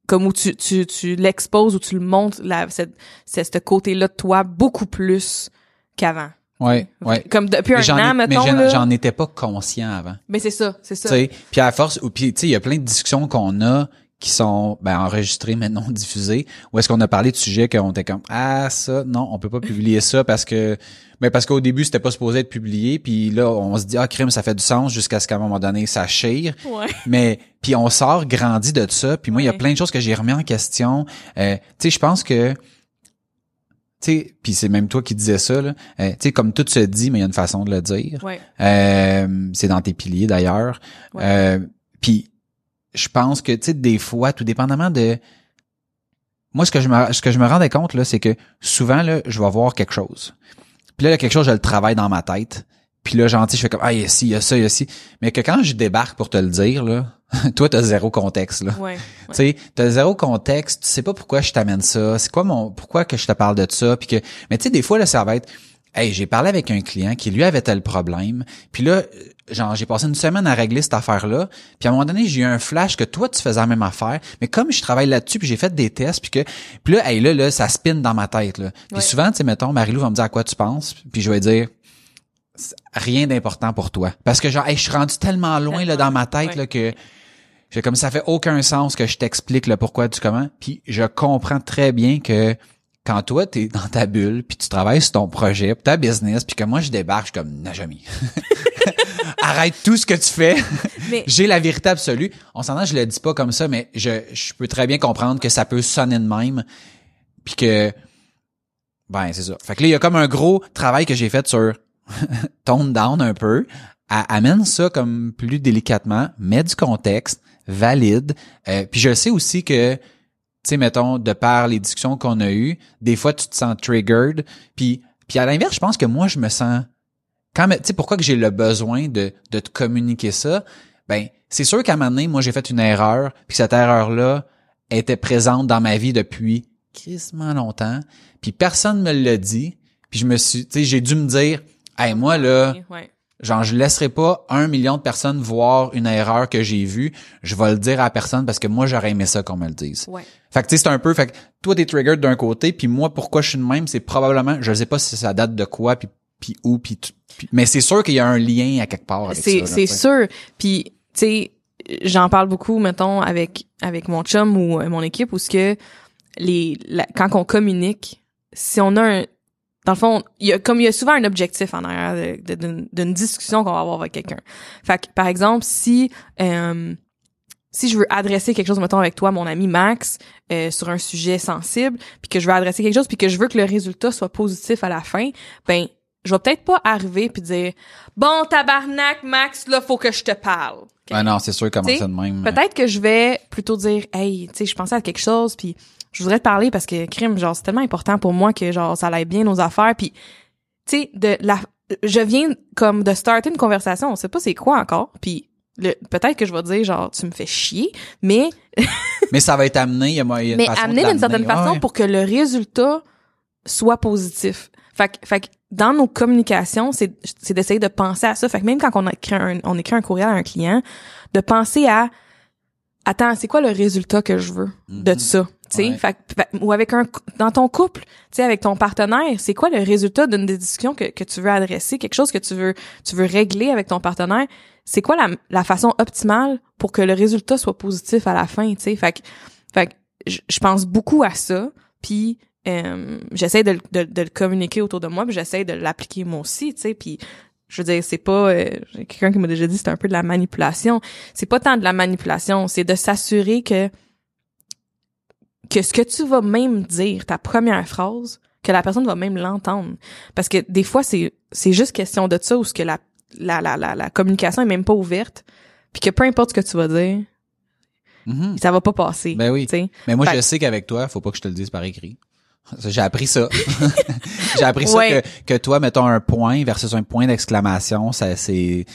comme où tu tu tu l'exposes ou tu le montres la cette, cette ce côté là de toi beaucoup plus qu'avant. Ouais ouais. Comme depuis Mais un an, ai- mais mettons, j'en- étais pas conscient avant. Mais c'est ça, c'est ça. Puis à force, ou puis tu sais, il y a plein de discussions qu'on a qui sont ben, enregistrées mais non diffusées. Où est-ce qu'on a parlé de sujets qu'on était comme ah ça non on peut pas publier ça parce que ben parce qu'au début c'était pas supposé être publié puis là on se dit ah crime ça fait du sens jusqu'à ce qu'à un moment donné ça chire Ouais. mais puis on sort grandi de ça puis moi il y a plein de choses que j'ai remis en question Euh, tu sais je pense que tu sais puis c'est même toi qui disais ça là Euh, tu sais comme tout se dit mais il y a une façon de le dire Ouais. euh, c'est dans tes piliers d'ailleurs. Ouais. Euh, Puis je pense que tu sais des fois, tout dépendamment de moi ce que je me ce que je me rendais compte là, c'est que souvent là, je vais voir quelque chose. Puis là, il y a quelque chose, je le travaille dans ma tête. Puis là, gentil, je fais comme ah il y a ci, il y a ça, il y a ci. Mais que quand je débarque pour te le dire là, toi t'as zéro contexte là. Ouais. Tu sais, t'as zéro contexte, tu sais pas pourquoi je t'amène ça, c'est quoi mon pourquoi que je te parle de ça puis que mais tu sais des fois là ça va être Hey, j'ai parlé avec un client qui lui avait tel problème, puis là, genre j'ai passé une semaine à régler cette affaire-là, puis à un moment donné, j'ai eu un flash que toi tu faisais la même affaire, mais comme je travaille là-dessus, puis j'ai fait des tests, puis que puis là, hey, là, là, ça spin dans ma tête là. Puis Ouais. souvent, tu sais, mettons, Marilou va me dire à quoi tu penses, puis je vais dire rien d'important pour toi, parce que genre, hey, je suis rendu tellement loin là dans ma tête Ouais. là que j'ai comme ça fait aucun sens que je t'explique le pourquoi du comment, puis je comprends très bien que quand toi t'es dans ta bulle puis tu travailles sur ton projet, ta business, puis que moi je débarque, je suis comme Najami. Arrête tout ce que tu fais. Mais- J'ai la vérité absolue. On s'entend, je le dis pas comme ça, mais je, je peux très bien comprendre que ça peut sonner de même, puis que ben c'est ça. Fait que là il y a comme un gros travail que j'ai fait sur tone down un peu, à- amène ça comme plus délicatement, mets du contexte, valide. Euh, puis je sais aussi que, tu sais, mettons, de par les discussions qu'on a eues, des fois tu te sens triggered. Puis, puis à l'inverse, je pense que moi, je me sens... Quand, tu sais, pourquoi que j'ai le besoin de, de te communiquer ça? Ben, c'est sûr qu'à un moment donné, moi, j'ai fait une erreur, puis cette erreur-là était présente dans ma vie depuis crissement longtemps, puis personne me l'a dit, puis je me suis, tu sais, j'ai dû me dire, hey, moi, là, Ouais. Genre, je laisserai pas un million de personnes voir une erreur que j'ai vue. Je vais le dire à la personne parce que moi, j'aurais aimé ça qu'on me le dise. Ouais. Fait que, tu sais, c'est un peu, fait que toi, t'es triggered d'un côté, puis moi, pourquoi je suis de même, c'est probablement, je sais pas si ça date de quoi, puis, puis où, puis, mais c'est sûr qu'il y a un lien à quelque part avec. C'est c'est sûr. Puis tu sais, j'en parle beaucoup mettons avec avec mon chum ou euh, mon équipe où ce que les la- quand on communique, si on a un dans le fond, il y a comme il y a souvent un objectif en arrière d'une d'une discussion qu'on va avoir avec quelqu'un. Fait que par exemple, si euh, si je veux adresser quelque chose, mettons avec toi, mon ami Max, euh, sur un sujet sensible, puis que je veux adresser quelque chose, puis que je veux que le résultat soit positif à la fin, ben je vais peut-être pas arriver puis dire bon tabarnak Max, là faut que je te parle. Ouais, non, c'est sûr comment ça de même. Peut-être que je vais plutôt dire hey, tu sais, je pensais à quelque chose puis je voudrais te parler parce que crime genre c'est tellement important pour moi que genre ça aille bien nos affaires puis tu sais de la je viens comme de starter une conversation, on sait pas c'est quoi encore puis peut-être que je vais dire genre tu me fais chier mais Mais ça va être amené, il y a, il y a une mais façon amener d'une certaine façon Ouais. pour que le résultat soit positif. Fait que, fait que dans nos communications, c'est c'est d'essayer de penser à ça. Fait que même quand on écrit un, on écrit un courriel à un client, de penser à attends, c'est quoi le résultat que je veux de Mhm. ça, tu sais Ouais. Ou avec un dans ton couple, tu sais avec ton partenaire, c'est quoi le résultat d'une des discussions que que tu veux adresser, quelque chose que tu veux tu veux régler avec ton partenaire, c'est quoi la la façon optimale pour que le résultat soit positif à la fin, tu sais? Fait fait que je pense beaucoup à ça, puis euh, j'essaie de, le- de, de le communiquer autour de moi, puis j'essaie de l'appliquer moi aussi, tu sais, puis je veux dire, c'est pas euh, quelqu'un qui m'a déjà dit c'est un peu de la manipulation. C'est pas tant de la manipulation, c'est de s'assurer que que ce que tu vas même dire, ta première phrase, que la personne va même l'entendre. Parce que des fois, c'est c'est juste question de ça ou ce que la la, la, la, la communication est même pas ouverte, puis que peu importe ce que tu vas dire, Mhm. ça va pas passer. Ben oui. tu sais. Mais moi, Fait- je sais qu'avec toi, faut pas que je te le dise par écrit. J'ai appris ça. J'ai appris ça que, que toi, mettons un point versus un point d'exclamation, ça c'est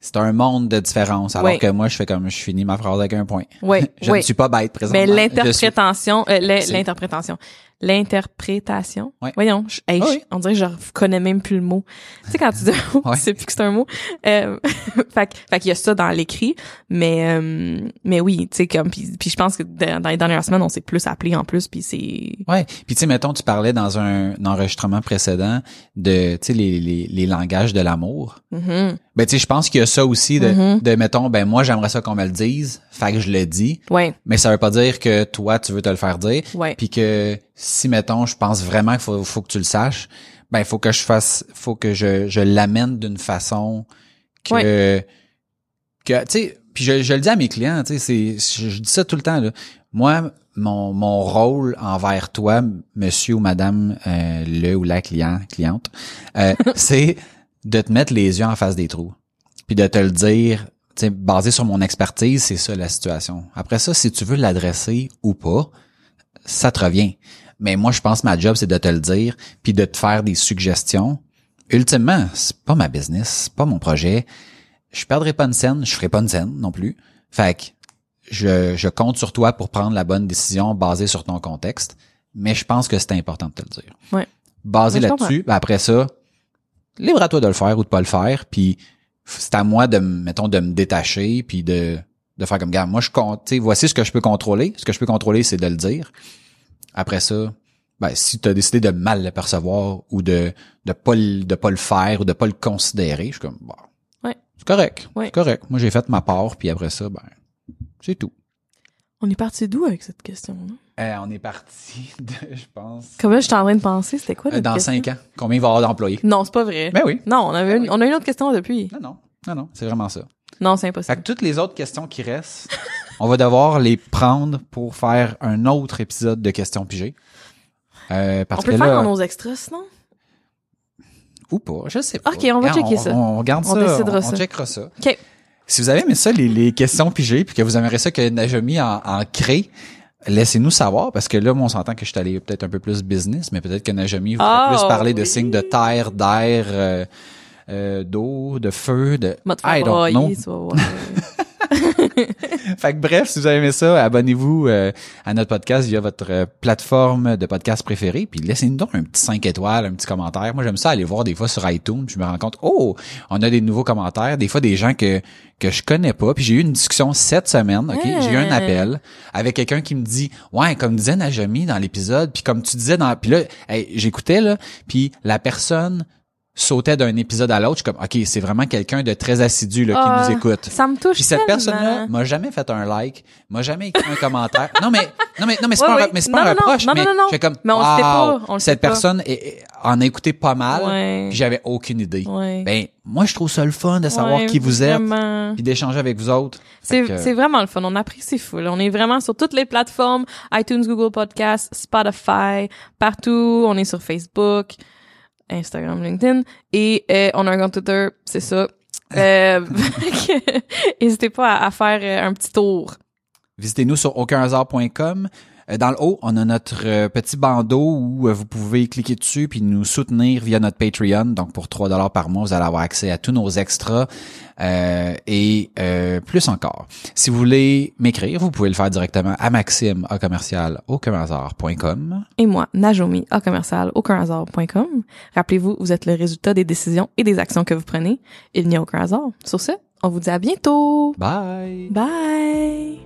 c'est un monde de différence. Alors que moi, je fais comme je finis ma phrase avec un point. Ouais, Je ne suis pas bête présentement. Mais l'interprétation, euh, l'in- C'est- l'interprétation, l'interprétation. Ouais. Voyons, je- hey, Ah je- oui. on dirait que je connais même plus le mot. Tu sais quand tu dis un mot, Ouais. tu sais plus que c'est un mot. Euh, fait, fait qu'il y a ça dans l'écrit, mais euh, mais oui, tu sais comme puis, puis je pense que dans les dernières semaines on s'est plus appelé en plus puis c'est Ouais. Puis tu sais, mettons, tu parlais dans un, un enregistrement précédent de, tu sais, les, les, les langages de l'amour. Mhm. Ben tu sais, je pense qu'il y a ça aussi de, Mhm. de mettons, ben moi j'aimerais ça qu'on me le dise, fait que je le dis, ouais, mais ça veut pas dire que toi tu veux te le faire dire. ouais. puis que si mettons je pense vraiment qu'il faut, faut que tu le saches ben il faut que je fasse faut que je, je l'amène d'une façon que que tu sais puis je, je le dis à mes clients tu sais c'est je, je dis ça tout le temps là. Moi mon mon rôle envers toi monsieur ou madame euh, le ou la client cliente euh, c'est de te mettre les yeux en face des trous puis de te le dire tu sais basé sur mon expertise c'est ça la situation. Après ça si tu veux l'adresser ou pas ça te revient. Mais moi, je pense que ma job, c'est de te le dire, puis de te faire des suggestions. Ultimement, c'est pas ma business, c'est pas mon projet. Je perdrai pas une scène, je ferai pas une scène non plus. Fait que je, je compte sur toi pour prendre la bonne décision basée sur ton contexte. Mais je pense que c'est important de te le dire. Ouais. Basé là-dessus, ben après ça, libre à toi de le faire ou de pas le faire, puis c'est à moi de, mettons, de me détacher, puis de, de faire comme, gars, moi, je compte, tu sais, voici ce que je peux contrôler. Ce que je peux contrôler, c'est de le dire. Après ça, ben, si tu as décidé de mal le percevoir ou de, de pas le, de pas le faire ou de pas le considérer, je suis comme, bon. Ouais. C'est correct. Ouais. C'est correct. Moi, j'ai fait ma part, puis après ça, ben, c'est tout. On est parti d'où avec cette question là Euh, on est parti de, je pense, Comme là, j'étais en train de penser, c'était quoi euh, dans question? cinq ans. Combien il va y avoir d'employés? Non, c'est pas vrai. Ben oui. Non, on avait une, oui. on a une autre question depuis. Non, non. Non, non. C'est vraiment ça. Non, c'est Fait impossible. que toutes les autres questions qui restent, on va devoir les prendre pour faire un autre épisode de questions pigées. Euh, parce On peut que faire là, dans nos extras, sinon? ou pas, je sais pas. Ok, on va checker ça. On, regarde On ça, décidera on, ça. on checkera ça. OK. Si vous avez aimé ça, les, les questions pigées, puis que vous aimeriez ça que Najami en, en crée, laissez-nous savoir, parce que là, moi, on s'entend que je suis allé peut-être un peu plus business, mais peut-être que Najami voudrait Ah, plus parler de signes de terre, d'air, euh, euh, d'eau, de feu, de... I don't know. broyer, tu vas voir. Fait que bref, si vous avez aimé ça, abonnez-vous euh, à notre podcast via votre euh, plateforme de podcast préférée, puis laissez-nous donc un petit 5 étoiles, un petit commentaire. Moi, j'aime ça aller voir des fois sur iTunes, puis je me rends compte, oh, on a des nouveaux commentaires, des fois des gens que que je connais pas, puis j'ai eu une discussion cette semaine, OK, j'ai eu un appel avec quelqu'un qui me dit "Ouais, comme disait Najami dans l'épisode, puis comme tu disais dans puis là, hey, j'écoutais là, puis la personne sautait d'un épisode à l'autre, je suis comme OK, c'est vraiment quelqu'un de très assidu là, qui Ah, nous écoute. Ça me touche Puis cette personne-là m'a jamais fait un like, m'a jamais écrit un commentaire. Non mais non mais non mais c'est pas un, ouais. mais Non, pas un non, non. reproche, Non, mais non, non, comme Mais on le sait pas, on le cette pas. personne est- en a écouté pas mal, Ouais. puis j'avais aucune idée. Ouais. Ben moi je trouve ça le fun de savoir Ouais, qui vous êtes, vraiment. puis d'échanger avec vous autres. C'est que- c'est vraiment le fun. On apprécie full. On est vraiment sur toutes les plateformes iTunes, Google Podcasts, Spotify, partout. On est sur Facebook, Instagram, LinkedIn et euh, on a un compte Twitter. C'est ça. Euh, N'hésitez pas à, à faire euh, un petit tour. Visitez-nous sur aucunhasard.com. Euh, Dans le haut, on a notre euh, petit bandeau où euh, vous pouvez cliquer dessus puis nous soutenir via notre Patreon. Donc pour 3 dollars par mois, vous allez avoir accès à tous nos extras euh, et euh, plus encore. Si vous voulez m'écrire, vous pouvez le faire directement à Maxime à commercial aucunhasard.com. Et moi, Najomi, à commercial, aucunhasard.com. Rappelez-vous, vous êtes le résultat des décisions et des actions que vous prenez. Il n'y a aucun hasard. Sur ce, on vous dit à bientôt. Bye. Bye!